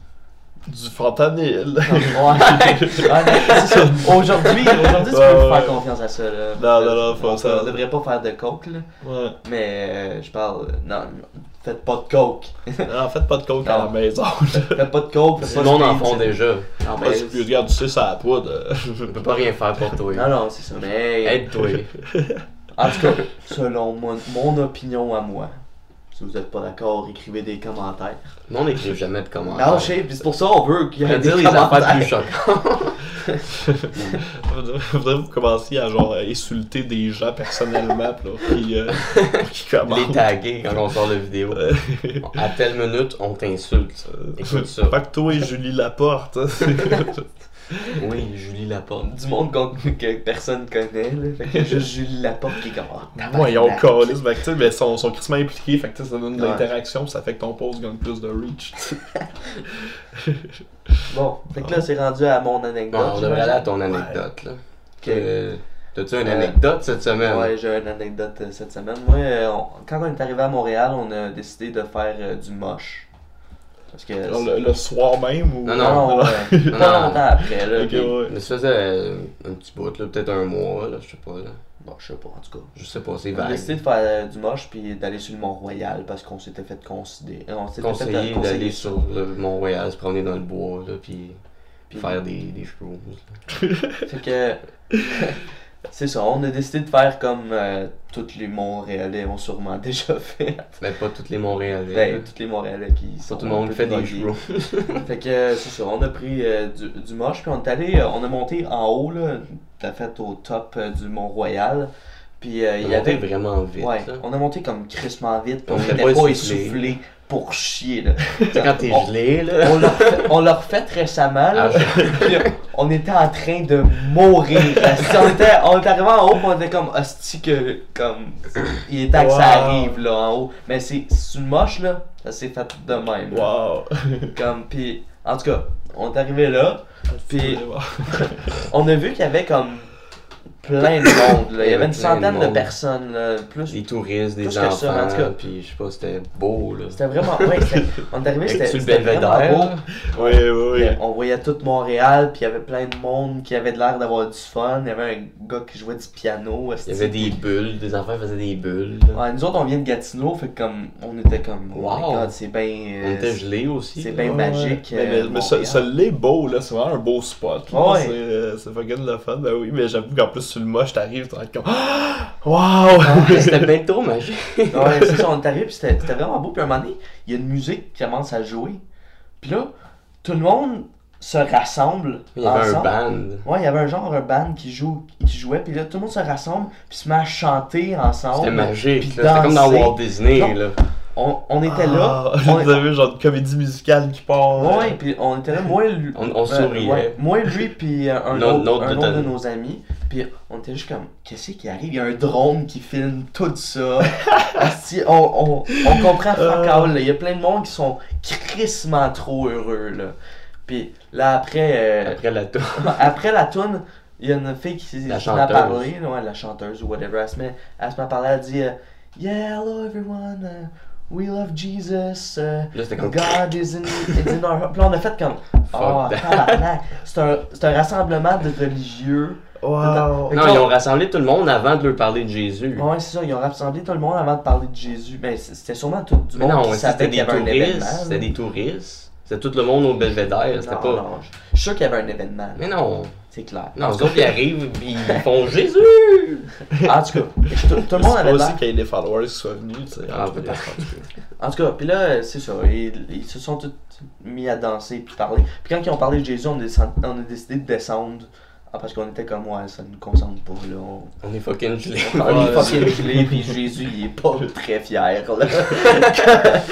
Speaker 3: Du
Speaker 1: Ouais, c'est ça. Aujourd'hui, aujourd'hui, tu peux
Speaker 3: ouais.
Speaker 1: faire confiance à ça. Là.
Speaker 3: Non, non, non, faut
Speaker 1: on,
Speaker 3: ça.
Speaker 1: on devrait pas faire de coke, là.
Speaker 3: ouais.
Speaker 1: Mais euh, je parle. Non, faites pas de coke.
Speaker 3: Non, faites pas de coke à la maison.
Speaker 1: Faites pas de coke, de
Speaker 2: monde en font déjà.
Speaker 1: Non,
Speaker 3: Parce que regarde, tu sais, ça a poudre.
Speaker 2: On peut pas rien faire pour toi.
Speaker 1: non, non, c'est ça. Mais
Speaker 2: Aide-toi.
Speaker 1: en tout cas, selon mon, mon opinion à moi, si vous êtes pas d'accord, écrivez des commentaires.
Speaker 2: Nous, on n'écrit jamais de commentaires.
Speaker 1: Non, je sais, c'est pour ça qu'on veut qu'il y
Speaker 2: On
Speaker 1: ait
Speaker 2: va
Speaker 1: des
Speaker 2: dire les affaires plus choquantes.
Speaker 3: Faudrait que vous commenciez à genre insulter des gens personnellement, euh, qui
Speaker 2: Les
Speaker 3: commentent.
Speaker 2: taguer quand on sort la vidéo.
Speaker 3: Euh,
Speaker 2: À telle minute, on t'insulte. Écoute ça.
Speaker 3: Pas que toi et Julie Laporte.
Speaker 2: Oui, Julie Laporte.
Speaker 1: Du monde qu'on- que personne connaît, là. Fait que juste Julie Laporte qui est comme. Oh,
Speaker 3: Moi, ils ont fait que tu sais, mais ils sont, sont crissement impliqués, fait que ça donne de
Speaker 1: Ouais.
Speaker 3: l'interaction, ça fait que ton post gagne plus de reach.
Speaker 1: Bon, fait que là, c'est rendu à mon anecdote.
Speaker 2: Bon, on devrait aller à ton anecdote, là.
Speaker 1: Ok.
Speaker 2: Que- T'as-tu une
Speaker 1: Euh,
Speaker 2: anecdote cette semaine?
Speaker 1: Ouais, j'ai une anecdote euh, cette semaine. Moi, euh, on- quand on est arrivé à Montréal, on a décidé de faire euh, du moche. Parce que.
Speaker 3: Genre, le, le soir même ou.
Speaker 2: Non,
Speaker 1: non, ouais,
Speaker 2: Non,
Speaker 1: pas
Speaker 2: non.
Speaker 1: longtemps après, là.
Speaker 3: Ok,
Speaker 1: puis-
Speaker 3: ouais.
Speaker 2: Mais ça faisait euh, un petit bout, là, peut-être un mois, là, je sais pas, là.
Speaker 1: Bon, je sais pas, en tout cas.
Speaker 2: Je sais pas, c'est
Speaker 1: On a
Speaker 2: vague.
Speaker 1: décidé de faire euh, du moche puis d'aller sur le Mont-Royal parce qu'on s'était fait considérer. On s'était fait
Speaker 2: Conseiller
Speaker 1: euh, conseiller
Speaker 2: d'aller
Speaker 1: ça.
Speaker 2: sur le Mont-Royal, se promener dans le bois, là, puis
Speaker 1: Puis-
Speaker 2: faire des, des shrooms. là.
Speaker 1: Fait que. C'est ça, on a décidé de faire comme euh, tous les Montréalais ont sûrement déjà fait.
Speaker 2: Mais pas tous les Montréalais.
Speaker 1: Ben, tous les Montréalais qui sont.
Speaker 2: Pas tout le monde fait des shrooms.
Speaker 1: Fait que euh, c'est ça, on a pris euh, du, du moche, puis on est allé, euh, on a monté en haut, là, t'as fait au top du Mont-Royal. Puis euh, il y avait.
Speaker 2: vraiment vite.
Speaker 1: Ouais,
Speaker 2: là.
Speaker 1: on a monté comme crissement vite, puis
Speaker 2: On
Speaker 1: on
Speaker 2: était
Speaker 1: était
Speaker 2: pas
Speaker 1: pas
Speaker 2: essoufflé.
Speaker 1: Pour chier, là.
Speaker 2: Tu sais, quand t'es
Speaker 1: On-
Speaker 2: gelé, là.
Speaker 1: On l'a refait, refait récemment, là.
Speaker 2: Ah,
Speaker 1: on était en train de mourir. On, était, on était arrivé en haut, on était comme hostie que comme il est temps que ça arrive là en haut. Mais c'est une moche là, ça s'est fait de même.
Speaker 3: Wow.
Speaker 1: Comme puis en tout cas, on est arrivé là, puis on a vu qu'il y avait comme plein de monde là. Il y avait une
Speaker 2: de
Speaker 1: centaine de personnes là, plus.
Speaker 2: Des touristes, des
Speaker 1: Plus que ça, en tout cas.
Speaker 2: enfants, puis je sais pas, c'était beau, là.
Speaker 1: C'était vraiment, ouais, on est arrivé, c'était
Speaker 2: Sur le
Speaker 1: c'était vraiment
Speaker 2: belvédère,
Speaker 1: beau.
Speaker 3: Oui, oui, oui.
Speaker 1: On voyait tout Montréal, puis il y avait plein de monde qui avait de l'air d'avoir du fun. Il y avait un gars qui jouait du piano.
Speaker 2: Il y avait des bulles, des enfants faisaient des bulles.
Speaker 1: Ouais, nous autres, on vient de Gatineau, fait que comme on était comme, oh
Speaker 2: Wow.
Speaker 1: God, c'est bien.
Speaker 2: On
Speaker 1: euh,
Speaker 2: était gelés aussi.
Speaker 1: c'est bien
Speaker 3: Ouais,
Speaker 1: magique.
Speaker 3: Mais, mais,
Speaker 1: euh,
Speaker 3: mais ça,
Speaker 1: Montréal.
Speaker 3: ça l'est beau, là. C'est vraiment un beau spot.
Speaker 1: Ouais.
Speaker 3: C'est, euh, C'est fucking le fun. Ben oui, mais j'avoue qu'en plus, sur le moche, t'arrives, t'es comme. Waouh!
Speaker 2: Ouais, C'était bien trop magique.
Speaker 1: Ouais, c'est ça, on est arrivé, puis c'était c'était vraiment beau. Puis à un moment donné, il y a une musique qui commence à jouer. Puis là, tout le monde se rassemble.
Speaker 2: Il y avait un band.
Speaker 1: Ouais, il y avait un genre, un band qui, joue, qui jouait, puis là, tout le monde se rassemble, puis se met à chanter ensemble.
Speaker 2: C'était magique. C'était comme dans. Walt Disney. Là.
Speaker 1: On, on était là.
Speaker 3: Ah,
Speaker 1: on-
Speaker 3: Vous avez genre une comédie musicale qui part. euh,
Speaker 1: Ouais, puis on était là, moi, lui,
Speaker 2: On, on
Speaker 1: euh,
Speaker 2: souriait.
Speaker 1: ouais, moi, lui, puis euh, un, autre, un
Speaker 2: de
Speaker 1: autre de
Speaker 2: ta-
Speaker 1: nos amis. Puis on était juste comme, qu'est-ce qui arrive? Il y a un drone qui filme tout ça. Asti, on, on, on comprend fuck
Speaker 3: Euh.
Speaker 1: all, là. Il y a plein de monde qui sont crissement trop heureux, là. Puis là, après, euh,
Speaker 2: Après la tour.
Speaker 1: après la tune il y a une fille qui,
Speaker 2: La
Speaker 1: qui m'a parlé, ouais, la chanteuse ou whatever. Elle se met, elle se met à parler, elle dit, euh, Yeah, hello everyone, uh, we love Jesus. uh,
Speaker 2: Là, c'était comme.
Speaker 1: God is in, is in our heart. Puis là, on a fait comme. Oh. C'est un, c'est un rassemblement de religieux.
Speaker 3: Wow.
Speaker 2: Non, ils ont rassemblé tout le monde avant de leur parler de Jésus.
Speaker 1: Ouais, c'est ça. Ils ont rassemblé tout le monde avant de parler de Jésus. Ben, c'était sûrement tout du monde
Speaker 2: non, mais
Speaker 1: savait
Speaker 2: c'était des touristes. C'était des touristes. C'était tout le monde au belvédère. C'était
Speaker 1: Non,
Speaker 2: pas.
Speaker 1: non, je je suis sûr qu'il y avait un événement.
Speaker 2: Mais non.
Speaker 1: C'est clair.
Speaker 2: Non, eux autres, ils arrivent ils font Jésus.
Speaker 1: En tout cas, tout, tout le
Speaker 3: C'est
Speaker 1: monde avait
Speaker 3: aussi
Speaker 1: l'air.
Speaker 3: qu'il y ait des followers qui soient venus, tu sais.
Speaker 2: Ah,
Speaker 3: en tout cas.
Speaker 1: En tout cas, puis là, c'est ça. Ils, ils se sont tous mis à danser puis parler. Puis quand ils ont parlé de Jésus, on, descend- on a décidé de descendre. Ah, parce qu'on était comme, ouais, ça nous concentre pas, là. On,
Speaker 2: On est fucking gelés.
Speaker 1: on est fucking gelé, puis Jésus, il est pas très fier, là.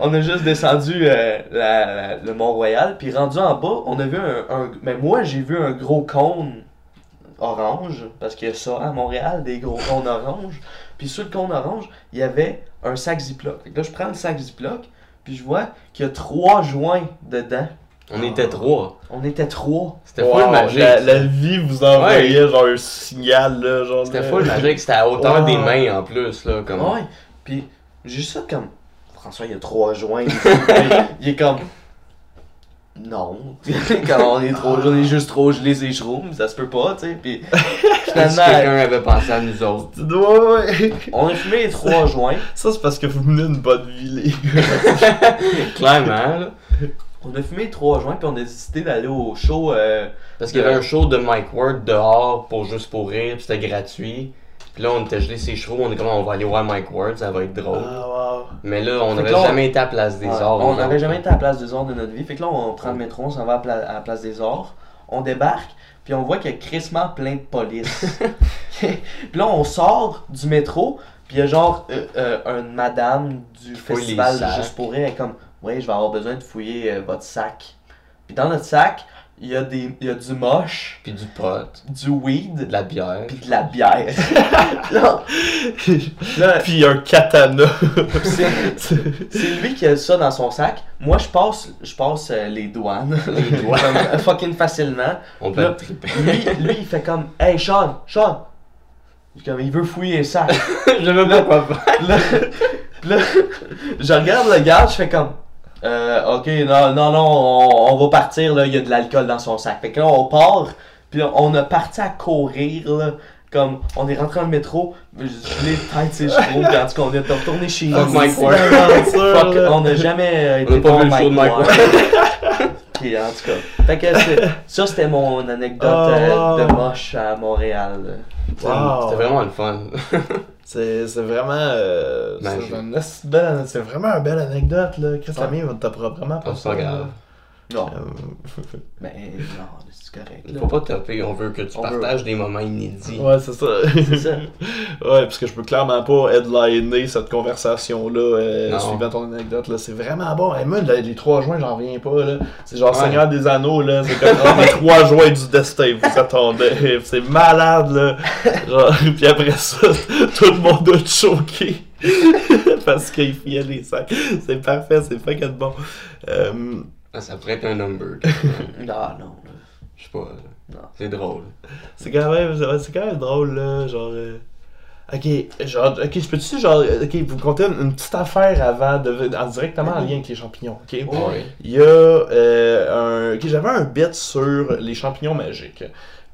Speaker 1: On a juste descendu euh, la- la- le Mont-Royal, puis rendu en bas, on a vu un... un mais moi, j'ai vu un gros cône orange, parce qu'il y a ça à Montréal, des gros cônes orange. Puis sur le cône orange, il y avait un sac Ziploc. Fait que là, je prends le sac Ziploc, puis je vois qu'il y a trois joints dedans.
Speaker 2: On était trois.
Speaker 1: On était trois.
Speaker 2: C'était
Speaker 3: Wow,
Speaker 2: full magique.
Speaker 3: La, vie vous envoyait genre un signal, là. Genre,
Speaker 2: C'était full magique. C'était à hauteur
Speaker 3: Wow.
Speaker 2: des mains en plus. Là, comme...
Speaker 1: Ouais. Puis juste ça comme. François, il y a trois joints. il est comme. Non. Quand on est trop, on est juste trop gelé ses shrooms, ça se peut pas, tu sais. Puis
Speaker 2: Si
Speaker 1: finalement,
Speaker 2: quelqu'un avait pensé à nous autres.
Speaker 3: Tu dois, ouais.
Speaker 1: on a fumé les trois joints.
Speaker 3: Ça, c'est parce que vous menez une bonne vie, les gars.
Speaker 2: Clairement, là.
Speaker 1: On a fumé trois joints, puis on a décidé d'aller au show. euh,
Speaker 2: Parce qu'il y avait un show de Mike Ward dehors pour juste pour rire, puis c'était gratuit. Puis là, on était gelé ses chevaux, on est comme on va aller voir Mike Ward, ça va être drôle.
Speaker 3: Ah, wow.
Speaker 2: Mais là, on n'avait jamais été à Place des Arts.
Speaker 1: on n'avait jamais été à la place des Arts de notre vie. Fait que là, on prend le métro, on s'en va à, Pla- à place des Arts. On débarque, puis on voit qu'il y a crissement plein de police. puis là, on sort du métro, puis il y a genre euh, euh, une madame du festival. Juste pour rire. Elle est comme, ouais, je vais avoir besoin de fouiller euh, votre sac. Puis dans notre sac, il y, a des, il y a du moche,
Speaker 2: Puis du pot,
Speaker 1: du weed,
Speaker 2: de la bière.
Speaker 1: puis de la bière. là, là,
Speaker 3: Puis un katana.
Speaker 1: c'est lui qui a ça dans son sac. Moi, je passe, je passe euh, les douanes.
Speaker 2: Les douanes.
Speaker 1: Comme, fucking facilement.
Speaker 2: On peut
Speaker 1: Là,
Speaker 2: le triper.
Speaker 1: Lui, lui, il fait comme Hey Sean, Sean! Comme, il veut fouiller le sac.
Speaker 2: Je veux pas quoi faire.
Speaker 1: là, là, je regarde le gars, je fais comme euh, Ok, non, non, non, on, on va partir, là, il y a de l'alcool dans son sac. Fait que là, on part, puis on a parti à courir, là. Comme, on est rentré dans le métro, je je l'ai tête ses chevaux, puis en tout cas, on est retourné chez nous.
Speaker 2: Mike Ward.
Speaker 1: Fuck, on n'a jamais euh,
Speaker 2: On
Speaker 1: été
Speaker 2: pas vu le show de Mike
Speaker 1: Ward. Puis, en tout cas. Fait que c'est- ça, c'était mon anecdote
Speaker 3: Oh,
Speaker 1: euh,
Speaker 3: wow.
Speaker 1: de moche à Montréal.
Speaker 3: Wow.
Speaker 2: C'était vraiment le fun.
Speaker 3: C'est c'est vraiment. euh,
Speaker 2: Magique.
Speaker 3: c'est vraiment une belle anecdote, là. Chris, la
Speaker 1: Ouais.
Speaker 3: mienne, t'as probablement
Speaker 2: Ah,
Speaker 3: pas
Speaker 2: c'est pas grave.
Speaker 1: Non,
Speaker 3: Euh,
Speaker 1: mais non, c'est correct.
Speaker 2: Il
Speaker 1: là.
Speaker 2: faut pas topper, on veut que tu
Speaker 1: On veut.
Speaker 2: partages des moments inédits.
Speaker 3: Ouais, c'est ça.
Speaker 1: C'est ça.
Speaker 3: ouais, parce que je peux clairement pas headliner cette conversation-là euh, suivant ton anecdote. là. C'est vraiment bon. Et moi, les trois joints, j'en reviens pas. là. C'est genre
Speaker 2: Ouais.
Speaker 3: Seigneur des Anneaux, là. C'est comme ah, les trois joints du destin, vous attendez. C'est malade, là. Genre, puis après ça, tout le monde a choqué. parce qu'il fouillait les sacs. C'est parfait, c'est fucking bon. Euh,
Speaker 2: Ah, Ça pourrait être un number.
Speaker 1: Non, non.
Speaker 2: Je sais pas.
Speaker 1: Non.
Speaker 2: C'est drôle.
Speaker 3: C'est quand même, c'est- c'est quand même drôle, là, genre... euh, Ok, genre, ok, je peux-tu, genre, euh, ok, vous comptez une, une petite affaire avant, de, en directement en lien avec les champignons, ok?
Speaker 2: Ouais.
Speaker 3: Il y a euh, un... Ok, j'avais un bit sur les champignons magiques.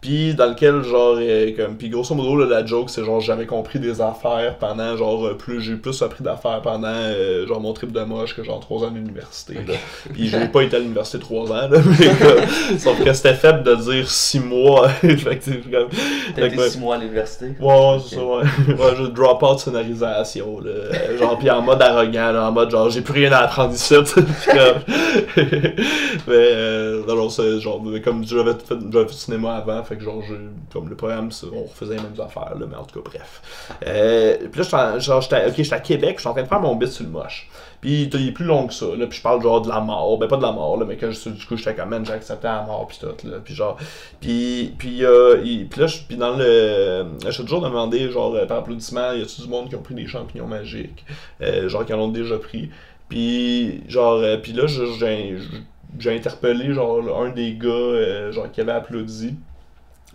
Speaker 3: Puis dans lequel, genre, euh, comme... Puis grosso modo, là, la joke, c'est genre, j'avais compris des affaires pendant, genre, euh, plus... J'ai plus appris d'affaires pendant, euh, genre, mon trip de moche que, genre, trois ans d'université, là. Puis j'ai pas été à l'université trois ans, là, mais comme... Sauf que c'était faible de dire six mois. comme...
Speaker 1: T'as été six mois à l'université?
Speaker 3: Ouais, c'est ça, ouais. ouais, je drop out scénarisation, là. Genre, pis en mode arrogant, là, en mode genre, j'ai plus rien à apprendre ici. Puis mais, euh, non, c'est genre, comme j'avais fait, j'avais fait du cinéma avant, fait que genre, j'ai- comme le programme, on refaisait les mêmes affaires, là, mais en tout cas, bref. Euh, puis là, genre, j'étais, ok, j'étais à Québec, j'étais en train de faire mon bit sur le moche. Puis il est plus long que ça, là, puis je parle genre de la mort, ben pas de la mort, là, mais que je- du coup, j'étais comme, man, j'ai accepté la mort, puis tout, là, puis genre, puis, puis, euh, il- puis là, je, puis dans le. Je suis toujours demandé, genre, par applaudissement, y a-tu du monde qui ont pris des champignons magiques? Euh, Genre, qui en ont déjà pris. Puis, genre, puis là, je- j'ai j'ai interpellé, genre, un des gars, genre, qui avait applaudi.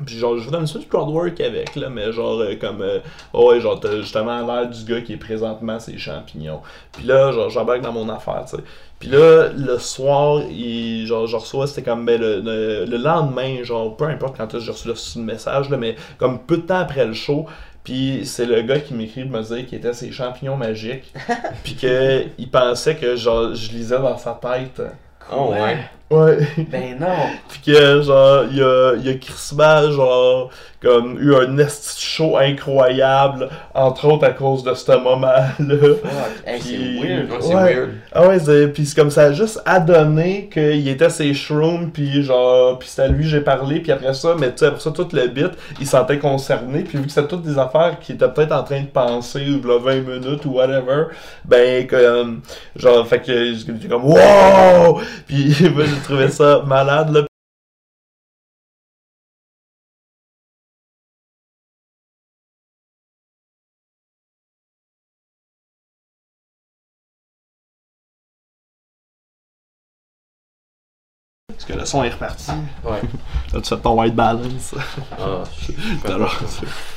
Speaker 3: Puis genre, je vous donne un du crowd work avec, là, mais genre, euh, comme, euh, oh ouais, genre, t'as justement l'air du gars qui est présentement ses champignons. Puis là, genre, j'embarque dans mon affaire, tu sais. Puis là, le soir, il, genre, je reçois, c'était comme, ben, le, le, le lendemain, genre, peu importe quand j'ai reçu le, le message, là, mais comme peu de temps après le show, puis c'est le gars qui m'écrit me dire qu'il était ses champignons magiques, puis que il pensait que, genre, je lisais dans sa tête.
Speaker 2: Oh ouais.
Speaker 3: Ouais.
Speaker 1: Ben non.
Speaker 3: Puis que, genre, il y a, il y a crissement, genre, comme, eu un esti show incroyable, entre autres à cause de ce moment-là.
Speaker 1: Fuck. Hey, c'est weird.
Speaker 2: C'est
Speaker 3: Ouais.
Speaker 2: weird.
Speaker 3: Ah ouais, c'est- puis c'est comme ça, a juste adonné qu'il était ses shrooms, puis genre, puis c'était à lui que j'ai parlé, puis après ça, mais tu sais, après ça, tout le bit, il se sentait concerné, puis vu que c'était toutes des affaires qu'il était peut-être en train de penser, ou là, 20 minutes, ou whatever, ben, comme, genre, fait que j'étais comme, wow! Puis moi, j'ai trouvé ça malade, là. Le son est reparti.
Speaker 2: Ouais.
Speaker 3: Là, tu fais ton white balance?
Speaker 2: Ah,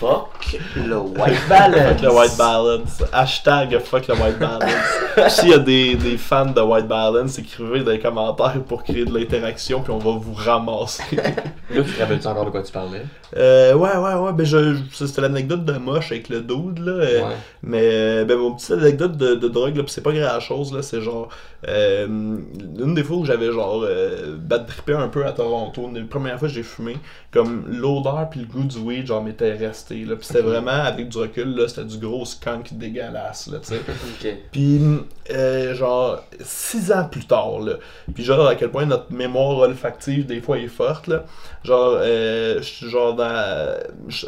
Speaker 1: Fuck le white balance.
Speaker 3: Fuck le white balance. Hashtag fuck le white balance. S'il y a des, des fans de white balance, écrivez dans les commentaires pour créer de l'interaction, puis on va vous ramasser.
Speaker 2: Là, tu te rappelles-tu encore de quoi tu parlais?
Speaker 3: Euh, ouais, ouais, ouais. Ben, je, c'était l'anecdote de moche avec le dude, là. euh,
Speaker 2: Ouais.
Speaker 3: Mais, euh, ben, mon petite anecdote de, de drogue, là, c'est pas grand chose, là. C'est genre. Euh, une des fois où j'avais, genre, euh, bad trippé un peu à Toronto, une des premières fois que j'ai fumé, comme l'odeur puis le goût du weed, genre, m'était resté, là. Pis c'était vraiment, avec du recul, là, c'était du gros skunk dégueulasse, là, tu sais. Puis, euh, genre, six ans plus tard, là, puis genre, à quel point notre mémoire olfactive, des fois, est forte, là. Genre, euh, genre dans.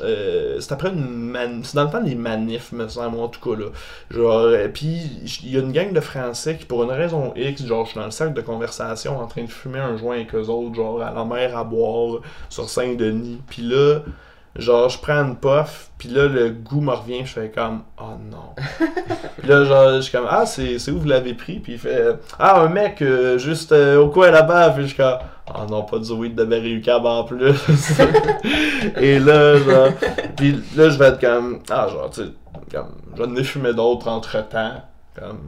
Speaker 3: euh, c'est après une man... C'est dans le temps des manifs, me semble, moi, en tout cas, là. Genre, puis, il y a une gang de Français qui, pour une raison X, genre, je suis dans le cercle de conversation en train de fumer un joint avec eux autres, genre, à la mer à boire, sur Saint-Denis. Puis là, genre, je prends une puff, puis là, le goût me revient, je fais comme, oh non. Puis là, genre, je suis comme, ah, c'est c'est où vous l'avez pris? Puis il fait, ah, un mec, euh, juste euh, au coin là-bas. Puis je suis comme, ah non, pas du weed de Berry en plus. Et là, genre, puis là, je vais être comme, ah, genre, tu sais, comme, j'en ai fumé d'autres entre temps. Comme,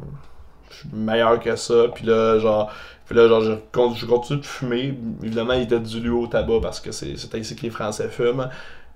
Speaker 3: je suis meilleur que ça. Puis là, genre, puis là, genre, je, je continue de fumer. Évidemment, il était dilué au tabac parce que c'est ainsi que les Français fument.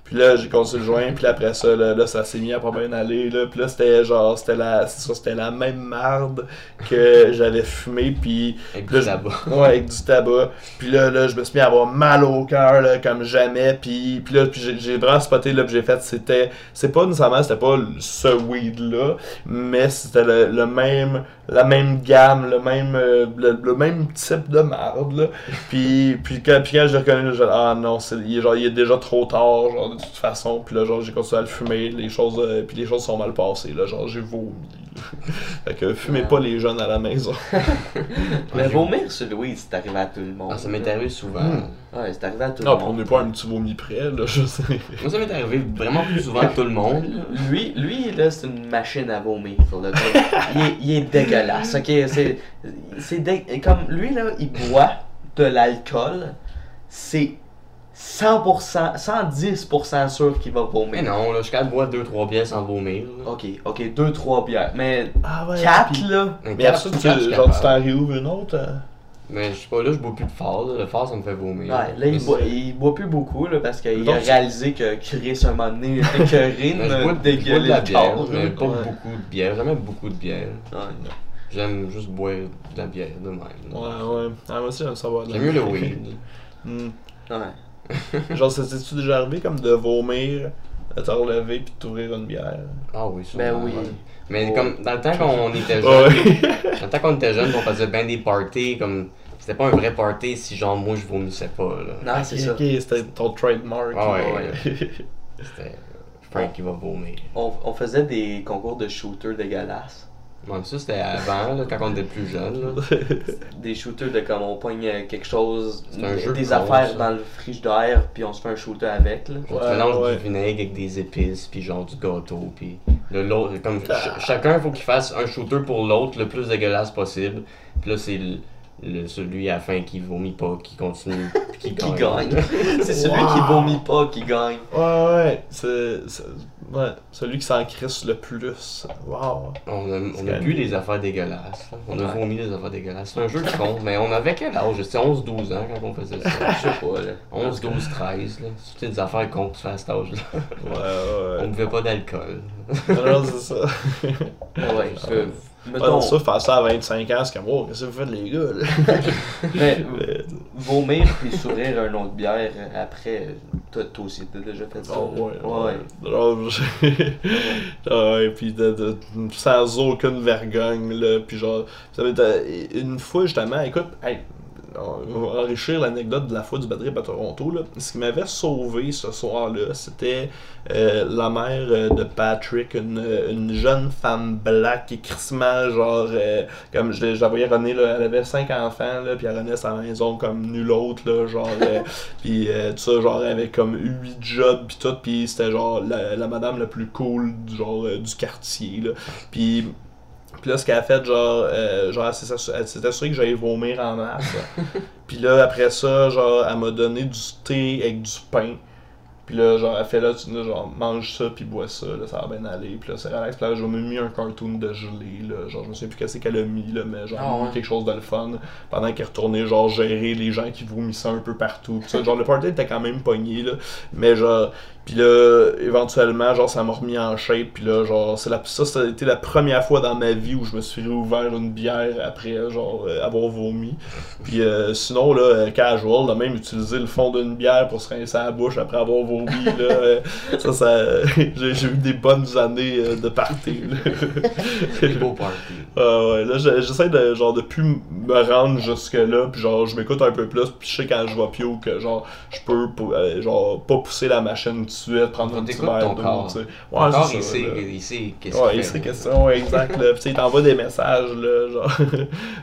Speaker 3: Puis là, j'ai continué le joint, puis là, après ça, là, là, ça s'est mis à pas bien aller, là. Puis là, c'était genre, c'était la, c'était la même marde que j'avais fumé, puis
Speaker 2: Avec
Speaker 3: Là,
Speaker 2: du
Speaker 3: je-
Speaker 2: tabac.
Speaker 3: Ouais, avec du tabac. Puis là, là, je me suis mis à avoir mal au cœur, là, comme jamais. Puis, puis là, puis j'ai, vraiment spoté, là, puis j'ai fait, c'était... C'est pas nécessairement, c'était pas ce weed-là, mais c'était le, le même... La même gamme, le même, euh, le, le même type de marde, là. Puis, puis, quand, puis quand j'ai reconnu, j'ai ah non, c'est, il, genre, il est déjà trop tard, genre, de toute façon. Puis là, genre, j'ai continué à le fumer, les choses, euh, puis les choses sont mal passées, là. Genre, j'ai vomi. fait que fumez pas les jeunes à la maison.
Speaker 1: Mais vomir sur Louis, c'est arrivé à tout le monde.
Speaker 2: Ah, ça m'est arrivé souvent.
Speaker 3: Hmm.
Speaker 1: Ouais, c'est arrivé à tout
Speaker 3: Non,
Speaker 1: le
Speaker 3: puis on
Speaker 1: monde.
Speaker 3: n'est pas un petit vomi près, là, je sais.
Speaker 2: Moi, ça m'est arrivé vraiment plus souvent que tout le monde.
Speaker 1: Lui, lui là, c'est une machine à vomir. pour le coup. il, est, il est dégueulasse, ok? C'est, c'est dé- Comme lui, là, il boit de l'alcool, c'est 100%, 110% sûr qu'il va vomir.
Speaker 2: Mais non, là, je de boire 2-3 bières sans vomir. là.
Speaker 1: Ok, ok, 2-3 bières. Mais
Speaker 3: Ah ouais.
Speaker 1: 4,
Speaker 3: puis-
Speaker 1: là,
Speaker 2: Un
Speaker 3: Mais
Speaker 2: quatre,
Speaker 3: après ça,
Speaker 2: quatre, je
Speaker 3: tu,
Speaker 2: suis
Speaker 3: genre, tu t'en réouvres une autre. euh?
Speaker 2: Mais je sais pas, là, je bois plus de phare. là. Le phare, ça me fait vomir.
Speaker 1: ouais, là, il
Speaker 2: Mais
Speaker 1: boit, il boit plus beaucoup, là, parce qu'il
Speaker 3: Donc,
Speaker 1: a
Speaker 3: tu-
Speaker 1: réalisé que Chris, un moment donné, était écœuré
Speaker 2: Mais je bois,
Speaker 1: de
Speaker 2: je bois
Speaker 1: dégueuler
Speaker 2: de la
Speaker 1: le
Speaker 2: bière,
Speaker 1: corps,
Speaker 2: mais
Speaker 1: là.
Speaker 2: pas
Speaker 3: Ouais.
Speaker 2: beaucoup de bière. Jamais beaucoup de bière.
Speaker 1: Ouais.
Speaker 2: J'aime juste boire de la bière de même. là.
Speaker 3: Ouais, ouais. Ah, moi aussi, j'aime savoir. de la
Speaker 2: J'aime mieux le weed.
Speaker 3: Hmm.
Speaker 1: Ouais.
Speaker 3: Genre, c'est- c'est-tu déjà arrivé comme de vomir, de te relever puis de t'ouvrir une bière?
Speaker 2: Ah oui, ça.
Speaker 1: Ben oui.
Speaker 2: Mais
Speaker 1: Oh.
Speaker 2: comme dans le temps qu'on était jeune, dans le temps qu'on était jeune, on faisait bien des parties comme c'était pas un vrai party si genre moi je vomissais pas là.
Speaker 1: Non, c'est ça.
Speaker 3: Ok, c'était ton trademark.
Speaker 2: Ah ouais.
Speaker 1: ouais.
Speaker 2: C'était Frank qui va vomir.
Speaker 1: On, on faisait des concours de shooters dégueulasses.
Speaker 2: Mais ça c'était avant là, quand on était plus jeune là.
Speaker 1: Des shooters de comme on pogne quelque chose,
Speaker 2: C'est un jeu
Speaker 1: des
Speaker 2: de
Speaker 1: affaires dans le frigidaire, puis on se fait un shooter avec. Là.
Speaker 2: Genre,
Speaker 3: Ouais, ouais.
Speaker 2: du vinaigre avec des épices puis genre du gâteau puis le l'autre comme ch- chacun faut qu'il fasse un shooter pour l'autre le plus dégueulasse possible. Puis là c'est le, le- celui à la fin qui vomit pas qui continue puis qui
Speaker 1: Qui
Speaker 2: gagne.
Speaker 1: gagne. c'est celui
Speaker 3: Wow.
Speaker 1: qui vomit pas qui gagne.
Speaker 3: Ouais, ouais. C'est. Ouais, celui qui s'en crisse le plus. Wow.
Speaker 2: On a, on bu des affaires dégueulasses. là. On a
Speaker 1: Ouais.
Speaker 2: vomi des affaires dégueulasses. C'est un jeu de con, mais on avait quel âge? C'était 11-12 ans quand on faisait ça.
Speaker 1: Je sais pas, là.
Speaker 2: 11, 12, 13, là. C'était des affaires qu'on se fait à cet âge-là.
Speaker 3: Ouais,
Speaker 2: On
Speaker 3: ouais.
Speaker 2: buvait pas d'alcool.
Speaker 3: Non, c'est ça.
Speaker 1: Ouais, que,
Speaker 3: Ouais,
Speaker 1: mettons,
Speaker 3: non, ça, faire ça à 25 ans, c'est comme, oh, qu'est-ce que vous faites, les gars, là?
Speaker 1: mais,
Speaker 3: Mais-
Speaker 1: vomir puis sourire un autre bière après, toi, toi aussi, t'as déjà fait ça.
Speaker 3: Oh, ouais,
Speaker 1: ouais.
Speaker 3: ouais. Genre, Ah ouais, puis de, de- sans aucune vergogne, là, puis genre, ça euh, une fois, justement, écoute, hey, on va enrichir l'anecdote de la fois du bad trip à Toronto, là. Ce qui m'avait sauvé ce soir-là, c'était euh, la mère euh, de Patrick, une, une jeune femme black qui crissement, genre, euh, comme je, la voyais René, là, elle avait cinq enfants, là, puis elle renaît sa maison comme nul autre, là, genre, euh, puis euh, tout ça, genre, elle avait comme huit jobs, puis tout, puis c'était genre la, la madame la plus cool, du genre, euh, du quartier, là. Puis Puis là, ce qu'elle a fait, genre, euh, genre elle s'est assurée que j'allais vomir en masse. Puis là, après ça, genre, elle m'a donné du thé avec du pain. Puis là, genre, elle fait là, tu là, genre, mange ça, puis bois ça, là, ça va bien aller. Puis là, c'est relax. Puis là, j'ai mis un cartoon de gelée, là. Genre, je me souviens plus qu'est-ce qu'elle a mis, là, mais genre,
Speaker 2: Ah ouais.
Speaker 3: quelque chose de le fun. Pendant qu'elle retournait, genre, gérer les gens qui vomissaient un peu partout. Puis ça, genre, le party était quand même pogné, là. Mais genre, puis là, éventuellement, genre, ça m'a remis en shape. Puis là, genre, c'est la, ça, ça a été la première fois dans ma vie où je me suis réouvert une bière après, genre, euh, avoir vomi. Puis euh, sinon, là, euh, casual, là, même utiliser le fond d'une bière pour se rincer la bouche après avoir vomi, là, euh, ça, ça, j'ai eu des bonnes années euh, de party, là.
Speaker 2: Des beaux parties.
Speaker 3: Ah ouais, là j'essaie de genre de plus me rendre jusque là, puis genre je m'écoute un peu plus, puis je sais quand je vais pio que genre je peux euh, genre pas pousser la machine tout de suite, prendre un petit verre d'eau,
Speaker 2: corps.
Speaker 3: tu sais.
Speaker 2: Ton
Speaker 3: Ouais,
Speaker 2: corps, il sait,
Speaker 3: là.
Speaker 2: il sait qu'est-ce
Speaker 3: Ouais,
Speaker 2: qu'il
Speaker 3: il
Speaker 2: fait.
Speaker 3: sait qu'est-ce ouais, exact, là. Puis il t'envoie des messages, là, genre.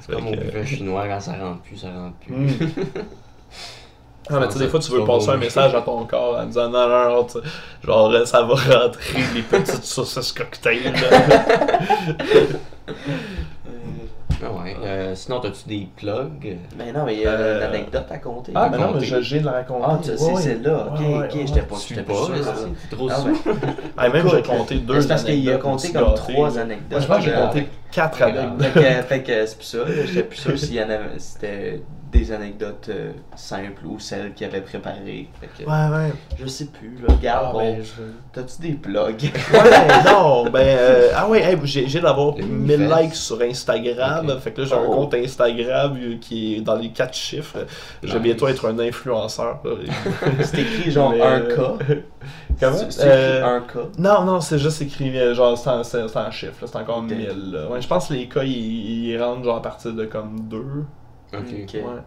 Speaker 2: C'est comme au buffet chinois, quand ça rentre plus, ça rentre plus.
Speaker 3: Hmm. Ah, mais tu sais, des fois, tu veux passer un message à ton corps en disant non, non, non, genre, euh, ça va rentrer les petites saucisses cocktail, là.
Speaker 2: Ah ouais. Euh, sinon, t'as-tu des plugs?
Speaker 1: Mais non, mais il y a
Speaker 3: Euh,
Speaker 1: une anecdote à compter.
Speaker 2: Ah,
Speaker 3: mais non, mais j'ai de la raconter.
Speaker 1: Ah, tu sais, celle-là. Ok,
Speaker 3: Ouais, ouais,
Speaker 1: ok,
Speaker 3: ouais.
Speaker 1: j'étais pas, sûr.
Speaker 2: là,
Speaker 1: ça.
Speaker 2: c'est trop
Speaker 1: Ah, ouais.
Speaker 3: Ah, même j'ai compté deux
Speaker 1: C'est parce qu'il a compté comme trois
Speaker 3: là.
Speaker 1: anecdotes.
Speaker 3: Moi, je pense que j'ai
Speaker 1: Euh,
Speaker 3: compté quatre anecdotes.
Speaker 1: Fait que, c'est plus ça. là. J'étais plus sûr s'il y en avait. C'était des anecdotes euh, simples ou celles qu'il avait préparées. Fait que,
Speaker 3: Ouais, ouais.
Speaker 1: Je sais plus, là. Regarde,
Speaker 3: Ah,
Speaker 1: bon,
Speaker 3: ben, je-
Speaker 1: T'as-tu des plugs?
Speaker 3: Ouais, non, ben, euh, ah ouais, hey, j'ai j'ai d'avoir
Speaker 2: Le
Speaker 3: 1000
Speaker 2: Minifest.
Speaker 3: likes sur Instagram, fait que là j'ai un
Speaker 1: Oh.
Speaker 3: compte Instagram euh, qui est dans les quatre chiffres. Je vais
Speaker 2: Nice.
Speaker 3: bientôt être un influenceur.
Speaker 1: C'est écrit genre
Speaker 3: Mais,
Speaker 1: un
Speaker 3: euh,
Speaker 1: K.
Speaker 3: Comment?
Speaker 1: C'est c'est
Speaker 3: Euh,
Speaker 1: écrit un K.
Speaker 3: Non, non, c'est juste écrit, genre, c'est en, c'est- c'est en chiffres, là, c'est encore
Speaker 1: Ok.
Speaker 3: 1000. là. Ouais, je pense que les cas, ils, ils rentrent genre à partir de comme 2.
Speaker 2: Ok.
Speaker 1: Ok.
Speaker 3: Ouais.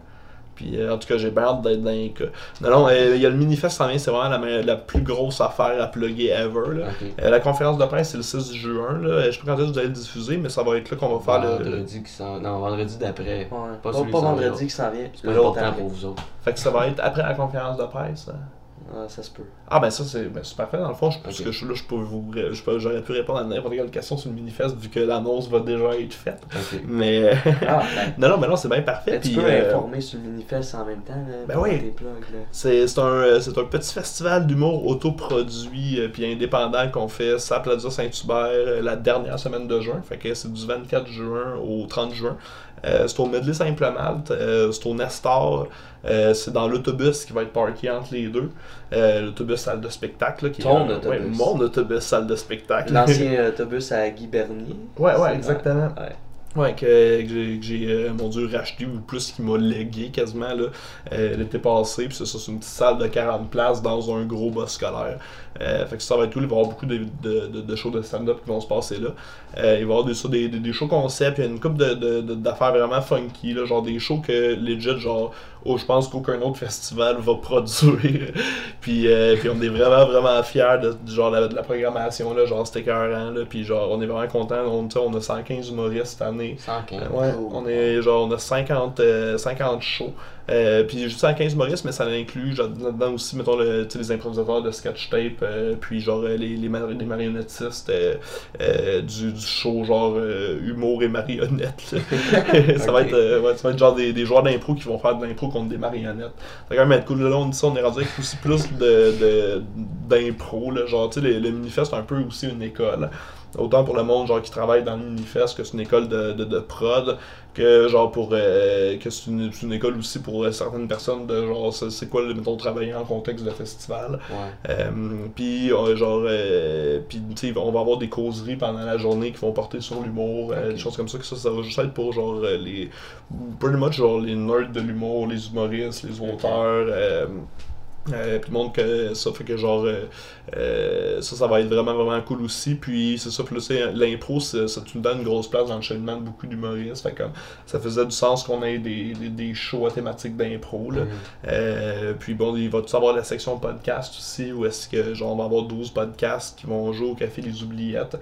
Speaker 3: Puis euh, en tout cas, j'ai hâte d'être dans les cas. Non, non, euh, il y a le Minifest en vient, c'est vraiment la, la plus grosse affaire à plugger ever. Là. Euh, la conférence de presse, c'est le 6 juin. Là. Je sais pas quand est-ce que vous allez le diffuser, mais ça va être là qu'on va faire le.
Speaker 2: Vendredi qui s'en... Non, vendredi d'après.
Speaker 1: Ouais.
Speaker 2: Pas
Speaker 1: Pas, vendredi qui s'en vient.
Speaker 2: C'est pas
Speaker 1: L'autre
Speaker 2: important pour vous autres.
Speaker 3: Fait que ça va être après la conférence de presse. hein.
Speaker 1: Ouais, ça se peut.
Speaker 3: Ah ben ça c'est ben, parfait dans le fond, je, parce
Speaker 2: Ok.
Speaker 3: que je, là je peux vous j'aurais pu répondre à n'importe quelle question sur le Minifest vu que l'annonce va déjà être faite. Mais
Speaker 1: Ah, ben.
Speaker 3: non non mais non c'est bien parfait.
Speaker 1: Mais tu peux
Speaker 3: euh,
Speaker 1: informer sur le manifeste en même temps. Là,
Speaker 3: Ben oui. C'est un, euh, un petit festival d'humour autoproduit euh, puis indépendant qu'on fait à Plaza Saint-Hubert euh, la dernière semaine de juin. Fait que c'est du 24 juin au 30 juin. Euh, c'est au Medley Saint-Plemalt, euh, c'est au Nestor, euh, c'est dans l'autobus qui va être parké entre les deux. L'autobus salle de spectacle. qui est-
Speaker 1: Ton autobus.
Speaker 3: ouais, mon autobus salle de spectacle.
Speaker 1: L'ancien autobus à Guy Bernier.
Speaker 3: Ouais, ouais, exactement.
Speaker 1: Ouais.
Speaker 3: Que, j'ai, euh, mon Dieu, racheté, ou plus qu'il m'a légué quasiment, là, euh, l'été passé, puis c'est ça, c'est une petite salle de 40 places dans un gros bus scolaire. Euh, fait que ça va être cool, il va y avoir beaucoup de, de, de, shows de stand-up qui vont se passer là. Il va y avoir des, shows concept, il y a une couple d'affaires vraiment funky, là, genre des shows que legit, genre, oh, je pense qu'aucun autre festival va produire. puis, euh, puis on est vraiment, vraiment fiers de, genre, de, de la programmation, là, genre, c'était écœurant, là, puis genre, on est vraiment contents, on, a 115 humoristes cette année.
Speaker 2: 115.
Speaker 3: Euh, Ouais,
Speaker 1: Oh.
Speaker 3: on est genre on a 50, euh, 50 shows. Euh, puis juste 115 humoristes, mais ça inclut genre, là-dedans aussi, mettons, le, les improvisateurs de sketch tape, euh, puis genre euh, les, les, mar- les marionnettistes euh, euh, du, du show genre humour et marionnettes. ça, va être, ouais, ça va être genre des, des joueurs d'impro qui vont faire de l'impro contre des marionnettes. Ça va quand même être cool. Là, on dit ça, on est rendu avec aussi plus de, de, d'impro. là. Genre, tu sais, le, le Minifest, c'est un peu aussi une école. Autant pour le monde genre qui travaille dans le Minifest que c'est une école de, de, de prod que genre pour euh, que c'est une, une école aussi pour euh, certaines personnes de genre c'est quoi le mettons travailler en contexte de festival. Euh, puis euh, genre puis on va avoir des causeries pendant la journée qui vont porter sur l'humour des choses comme ça que ça ça va juste être pour genre les pretty much genre les nerds de l'humour les humoristes les auteurs euh, puis monde que ça fait que genre euh, euh, ça ça va être vraiment vraiment cool aussi. Puis c'est ça c'est- l'impro c'est- ça tout donne une grosse place dans le cheminement de beaucoup d'humoristes. Fait comme ça faisait du sens qu'on ait des, des, des shows à thématique d'impro euh, puis bon, il va tout avoir la section podcast aussi, où est-ce que genre on va avoir 12 podcasts qui vont jouer au Café Les Oubliettes,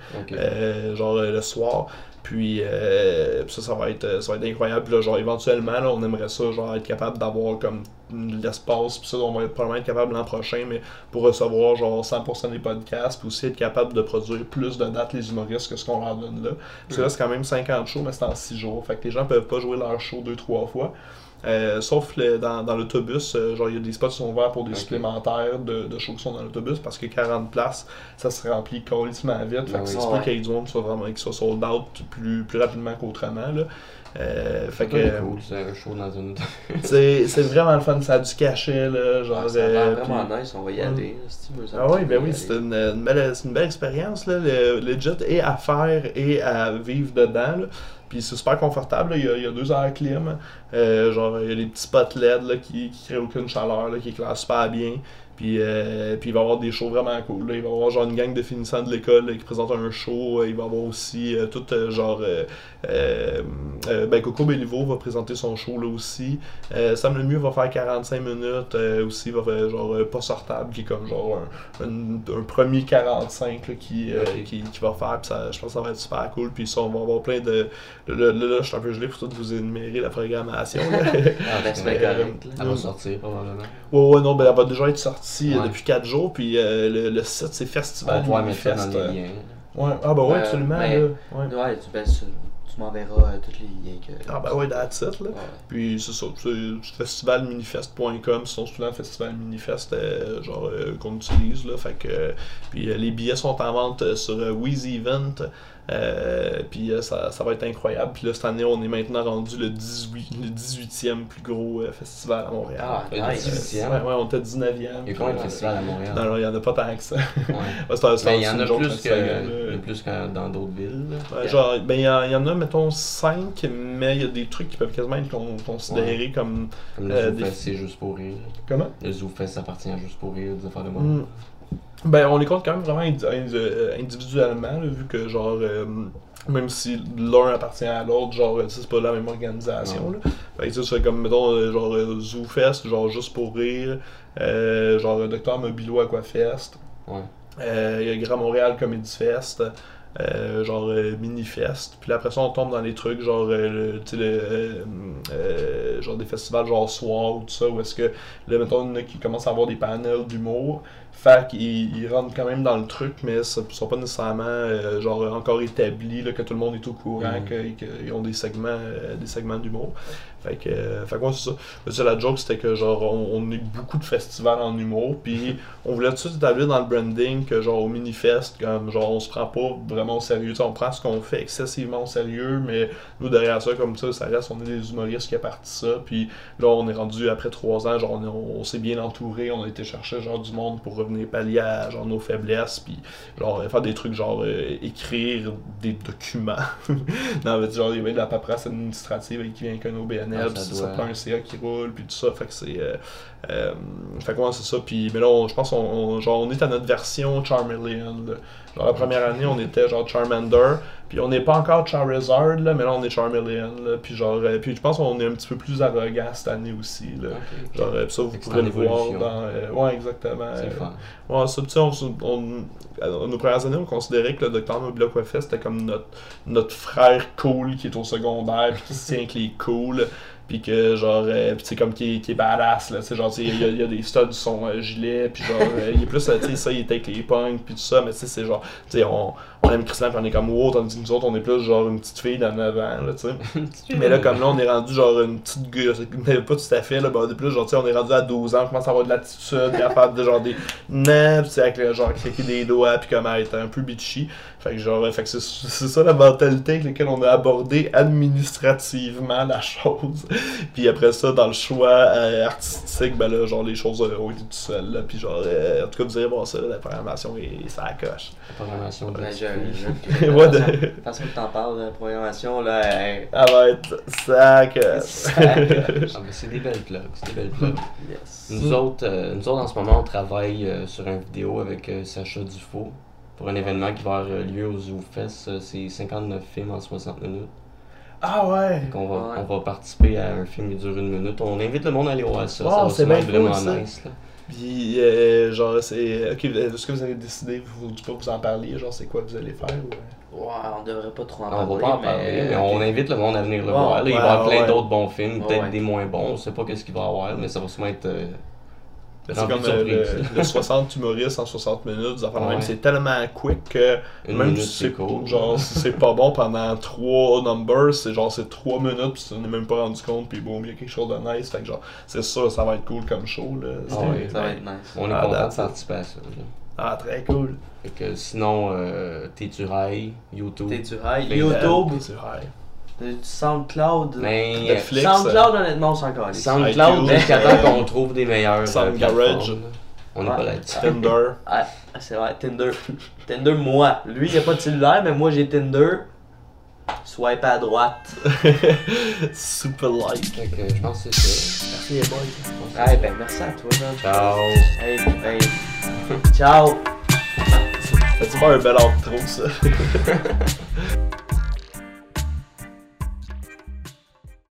Speaker 3: genre le soir. Puis euh, puis ça, ça va être ça va être incroyable. Puis là, genre éventuellement, là, on aimerait ça, genre être capable d'avoir comme l'espace, puis ça, on va être probablement être capable l'an prochain, mais pour recevoir genre 100% des podcasts, puis aussi être capable de produire plus de dates les humoristes que ce qu'on leur donne là. Parce que là, c'est quand même 50 shows, mais c'est en 6 jours. Fait que les gens peuvent pas jouer leur show 2-3 fois. Euh, sauf le- dans, dans l'autobus, euh, genre il y a des spots qui sont ouverts pour des supplémentaires de, de shows qui sont dans l'autobus parce que 40 places, ça se remplit complètement vite. Fait
Speaker 2: Ben
Speaker 3: que
Speaker 2: oui.
Speaker 3: c'est
Speaker 1: Ouais.
Speaker 3: pas qu'il y ait du monde qui soit vraiment qui soit sold out plus, plus rapidement qu'autrement. Là. Euh, fait
Speaker 2: C'est
Speaker 3: que
Speaker 2: cool, c'est un show dans une.
Speaker 3: c'est vraiment le fun, ça a du cachet là, genre.
Speaker 1: Ah, ça
Speaker 3: euh,
Speaker 1: vraiment
Speaker 3: puis-
Speaker 1: nice, on va y aller. ça
Speaker 3: ah oui, ben oui, c'est une, une belle, c'est une belle expérience, là, le, legit, et à faire et à vivre dedans. là. Puis c'est super confortable. Il, y a, deux heures clim. Euh, genre, il y a des petits spots LED là, qui, qui créent aucune chaleur, qui éclairent super bien. Puis, euh, puis il va y avoir des shows vraiment cool. là. Il va y avoir genre une gang de finissants de l'école là, qui présente un show. Euh, Il va y avoir aussi euh, tout euh, genre. euh, euh, euh, ben Coco Bellivo va présenter son show là aussi. Euh, Sam Lemieux va faire 45 minutes. euh, aussi, il va faire genre euh, pas sortable, qui est comme genre un, un, un premier 45 là, qui, euh, qui, qui va faire. Puis ça, je pense que ça va être super cool. Puis ça, on va avoir plein de. Là, là, là, je suis un peu gelé pour tout vous énumérer la programmation. là.
Speaker 1: Ah, ben, c'est
Speaker 3: Euh,
Speaker 1: correct.
Speaker 2: Elle va sortir probablement.
Speaker 3: Ouais, ouais, non, ben elle va déjà être sortie euh,
Speaker 2: Ouais.
Speaker 3: depuis 4 jours, puis euh, le, le site c'est
Speaker 2: On
Speaker 3: Festival
Speaker 2: va pouvoir mettre ça dans
Speaker 3: Manifeste.
Speaker 2: les
Speaker 3: euh,
Speaker 2: liens.
Speaker 3: Ouais, ah bah ouais,
Speaker 1: Euh,
Speaker 3: absolument,
Speaker 1: mais-
Speaker 3: là. Ouais.
Speaker 1: Ouais, tu, ben, tu, m'enverras euh, tous les liens que.
Speaker 3: Ah bah ouais, that's it, là.
Speaker 1: Ouais.
Speaker 3: Puis c'est ça, c'est festivalminifest.com, sinon c'est tout le temps Festival Minifest euh, genre euh, qu'on utilise là, fait que puis euh, les billets sont en vente euh, sur euh, Wheezy Event. Euh, puis euh, ça, ça va être incroyable. Puis là, cette année, on est maintenant rendu le, 18, le 18e plus gros euh, festival à Montréal.
Speaker 1: Ah,
Speaker 2: Le
Speaker 1: nice.
Speaker 2: 18e.
Speaker 3: Ouais, ouais, on était 19e.
Speaker 2: Il y a combien de festivals à Montréal?
Speaker 3: Non, non, il y en a pas tant que ça.
Speaker 2: Ouais.
Speaker 3: Ouais, c'est un- c'est
Speaker 2: Mais
Speaker 3: un-
Speaker 2: il y en a plus que, a plus que dans d'autres villes.
Speaker 3: Ouais, genre, ben, il y, il y en a, mettons, 5, mais il y a des trucs qui peuvent quasiment être con- considérés comme.
Speaker 2: Comme le
Speaker 3: Euh, des-
Speaker 2: c'est juste pour rire.
Speaker 3: Comment?
Speaker 2: Le ZooFest appartient à juste pour rire, des affaires de moi.
Speaker 3: Ben, on les compte quand même vraiment indi- euh, individuellement, là, vu que, genre, euh, même si l'un appartient à l'autre, genre, c'est pas la même organisation, là. Fait que ça, comme, mettons, euh, genre, ZooFest, genre, juste pour rire, euh, genre, Docteur Mobilo Aquafest,
Speaker 2: Ouais.
Speaker 3: euh, il y a Grand Montréal Comedy Fest, euh, genre Minifest. Puis là, après ça, on tombe dans les trucs, genre, le- le, genre des festivals genre soir ou tout ça, où est-ce que, là, mettons, il y en a qui commencent à avoir des panels d'humour. Fait qu'ils ils rentrent quand même dans le truc, mais ce ne sont pas nécessairement euh, genre encore établis, là, que tout le monde est au courant,
Speaker 2: Mhm.
Speaker 3: qu'ils ont des segments, euh, des segments d'humour. Fait que, euh, fait que ouais, c'est ça. La joke, c'était que genre, on, eu beaucoup de festivals en humour, puis on voulait tout de suite établir dans le branding que genre au Minifest, comme genre on se prend pas vraiment au sérieux. On prend ce qu'on fait excessivement au sérieux, mais nous derrière ça, comme ça, ça reste, on est des humoristes qui a parti ça, puis là on est rendu après trois ans, genre on, est- on s'est bien entouré, on a été chercher genre du monde pour pallier à genre nos faiblesses, puis genre faire des trucs genre euh, écrire des documents. non, mais genre il y avait de la paperasse administrative qui vient avec un OBNL,
Speaker 2: Ah,
Speaker 3: puis
Speaker 2: ça
Speaker 3: ça, prend un CA qui roule, puis tout ça, fait que c'est... euh, euh, fait ouais, c'est ça. Puis, mais là, on- je pense qu'on on, genre, on est à notre version Charmeleon. là. Genre, la première année, on était genre Charmander. Puis, on n'est pas encore Charizard, là, mais là, on est Charmeleon. Là, puis, genre, euh, puis, je pense qu'on est un petit peu plus arrogant cette année aussi. Là. Genre, euh, puis ça, vous pourrez
Speaker 2: en
Speaker 3: le voir dans. euh, ouais, exactement.
Speaker 2: C'est
Speaker 3: Euh,
Speaker 2: fun.
Speaker 3: Ouais, ça, tu sais, on, on- nos premières années, on considérait que le docteur Mobile c'était comme notre, notre frère cool qui est au secondaire, puis qui se tient avec les cool, puis que genre, euh, tu sais, comme qui, est- qui est badass, là, tu sais, genre, il y, y a des studs sur son euh, gilet, puis genre, euh, il est plus, euh, tu sais, ça, il était avec les punks, puis tout ça, mais tu sais, c'est genre, tu sais, on, on aime Christian, puis on est comme wow, tandis que nous autres, on est plus genre une petite fille d'en avant, là, tu sais. Mais là, comme là, on est rendu genre une petite gueule, mais pas tout à fait, là, ben, est plus genre, tu sais, on est rendu à 12 ans, on commence à avoir de l'attitude, capable de genre des naps, tu sais, avec le genre claquer des doigts, puis comme être un peu bitchy. Fait que genre, fait que c'est c'est ça la mentalité avec laquelle on a abordé administrativement la chose. puis après ça, dans le choix euh, artistique, ben là, genre, les choses euh, ont été tout seules, là, puis genre, euh, en tout cas, vous irez voir ça, là, la programmation et ça coche.
Speaker 2: La programmation de
Speaker 1: je,
Speaker 3: Ouais, de-
Speaker 1: façon que t'en parles, la programmation, là, elle-
Speaker 3: va être ça coche.
Speaker 1: ça-
Speaker 2: Ah, c'est des belles plugs, c'est des belles plugs.
Speaker 1: yes.
Speaker 2: Nous autres, euh, nous autres, en ce moment, on travaille euh, sur une vidéo avec euh, Sacha Dufault pour un événement qui va avoir lieu au ZooFest. C'est 59 films en 60 minutes.
Speaker 3: Ah ouais!
Speaker 2: On va,
Speaker 1: Ouais.
Speaker 2: on va participer à un film qui dure une minute. On invite le monde à aller voir ça.
Speaker 3: Wow,
Speaker 2: ça va
Speaker 3: c'est
Speaker 2: vraiment
Speaker 3: cool, ça.
Speaker 2: nice. Là.
Speaker 3: Puis, euh, genre, c'est. Ok, est-ce que vous avez décidé, vous, du pas vous en parler, genre, c'est quoi vous allez faire ou?
Speaker 1: Ouais, on devrait pas trop en
Speaker 2: On
Speaker 1: parler.
Speaker 2: va pas en parler, mais on invite le monde à venir le voir. Là, il va y avoir plein
Speaker 3: ouais.
Speaker 2: d'autres bons films, peut-être
Speaker 1: ouais.
Speaker 2: des moins bons. On sait pas qu'est-ce qu'il va y avoir, mais ça va sûrement être. euh,
Speaker 3: C'est
Speaker 2: rempli
Speaker 3: comme euh, le, le 60 humoristes en 60 minutes,
Speaker 2: Ouais.
Speaker 3: même, c'est tellement quick que
Speaker 2: Une
Speaker 3: même
Speaker 2: minute,
Speaker 3: si
Speaker 2: c'est
Speaker 3: c'est
Speaker 2: cool.
Speaker 3: genre si c'est pas bon pendant 3 numbers, c'est genre c'est 3 minutes puis tu t'en es même pas rendu compte puis boum, il y a quelque chose de nice. Fait que genre c'est sûr ça va être cool comme show là.
Speaker 2: Ah ouais,
Speaker 1: Ça va être nice.
Speaker 2: On est
Speaker 3: Ah,
Speaker 2: content de participer à ça. là.
Speaker 3: Ah très cool.
Speaker 2: Fait que sinon, euh, T'es-tu rail, YouTube.
Speaker 1: T'es du.
Speaker 2: Ben,
Speaker 1: YouTube, Du SoundCloud.
Speaker 2: Mais
Speaker 3: Netflix.
Speaker 1: SoundCloud, honnêtement, on s'en calisse.
Speaker 2: SoundCloud, jusqu'à temps qu'on trouve des meilleurs euh,
Speaker 3: Sound
Speaker 2: plateformes,
Speaker 3: Garage.
Speaker 2: là. On n'est
Speaker 1: Ouais.
Speaker 2: pas là-dessus.
Speaker 3: Tinder.
Speaker 1: Ah, c'est vrai, Tinder. Tinder, moi. Lui, il a pas de cellulaire, mais moi, j'ai Tinder. Swipe à droite.
Speaker 3: Super like.
Speaker 2: Fait que je pense que c'est ça.
Speaker 3: Merci les boys.
Speaker 1: Ben, merci à toi, man.
Speaker 2: Ciao.
Speaker 1: Hey, hey. Ciao.
Speaker 3: C'est pas un bel outro ça?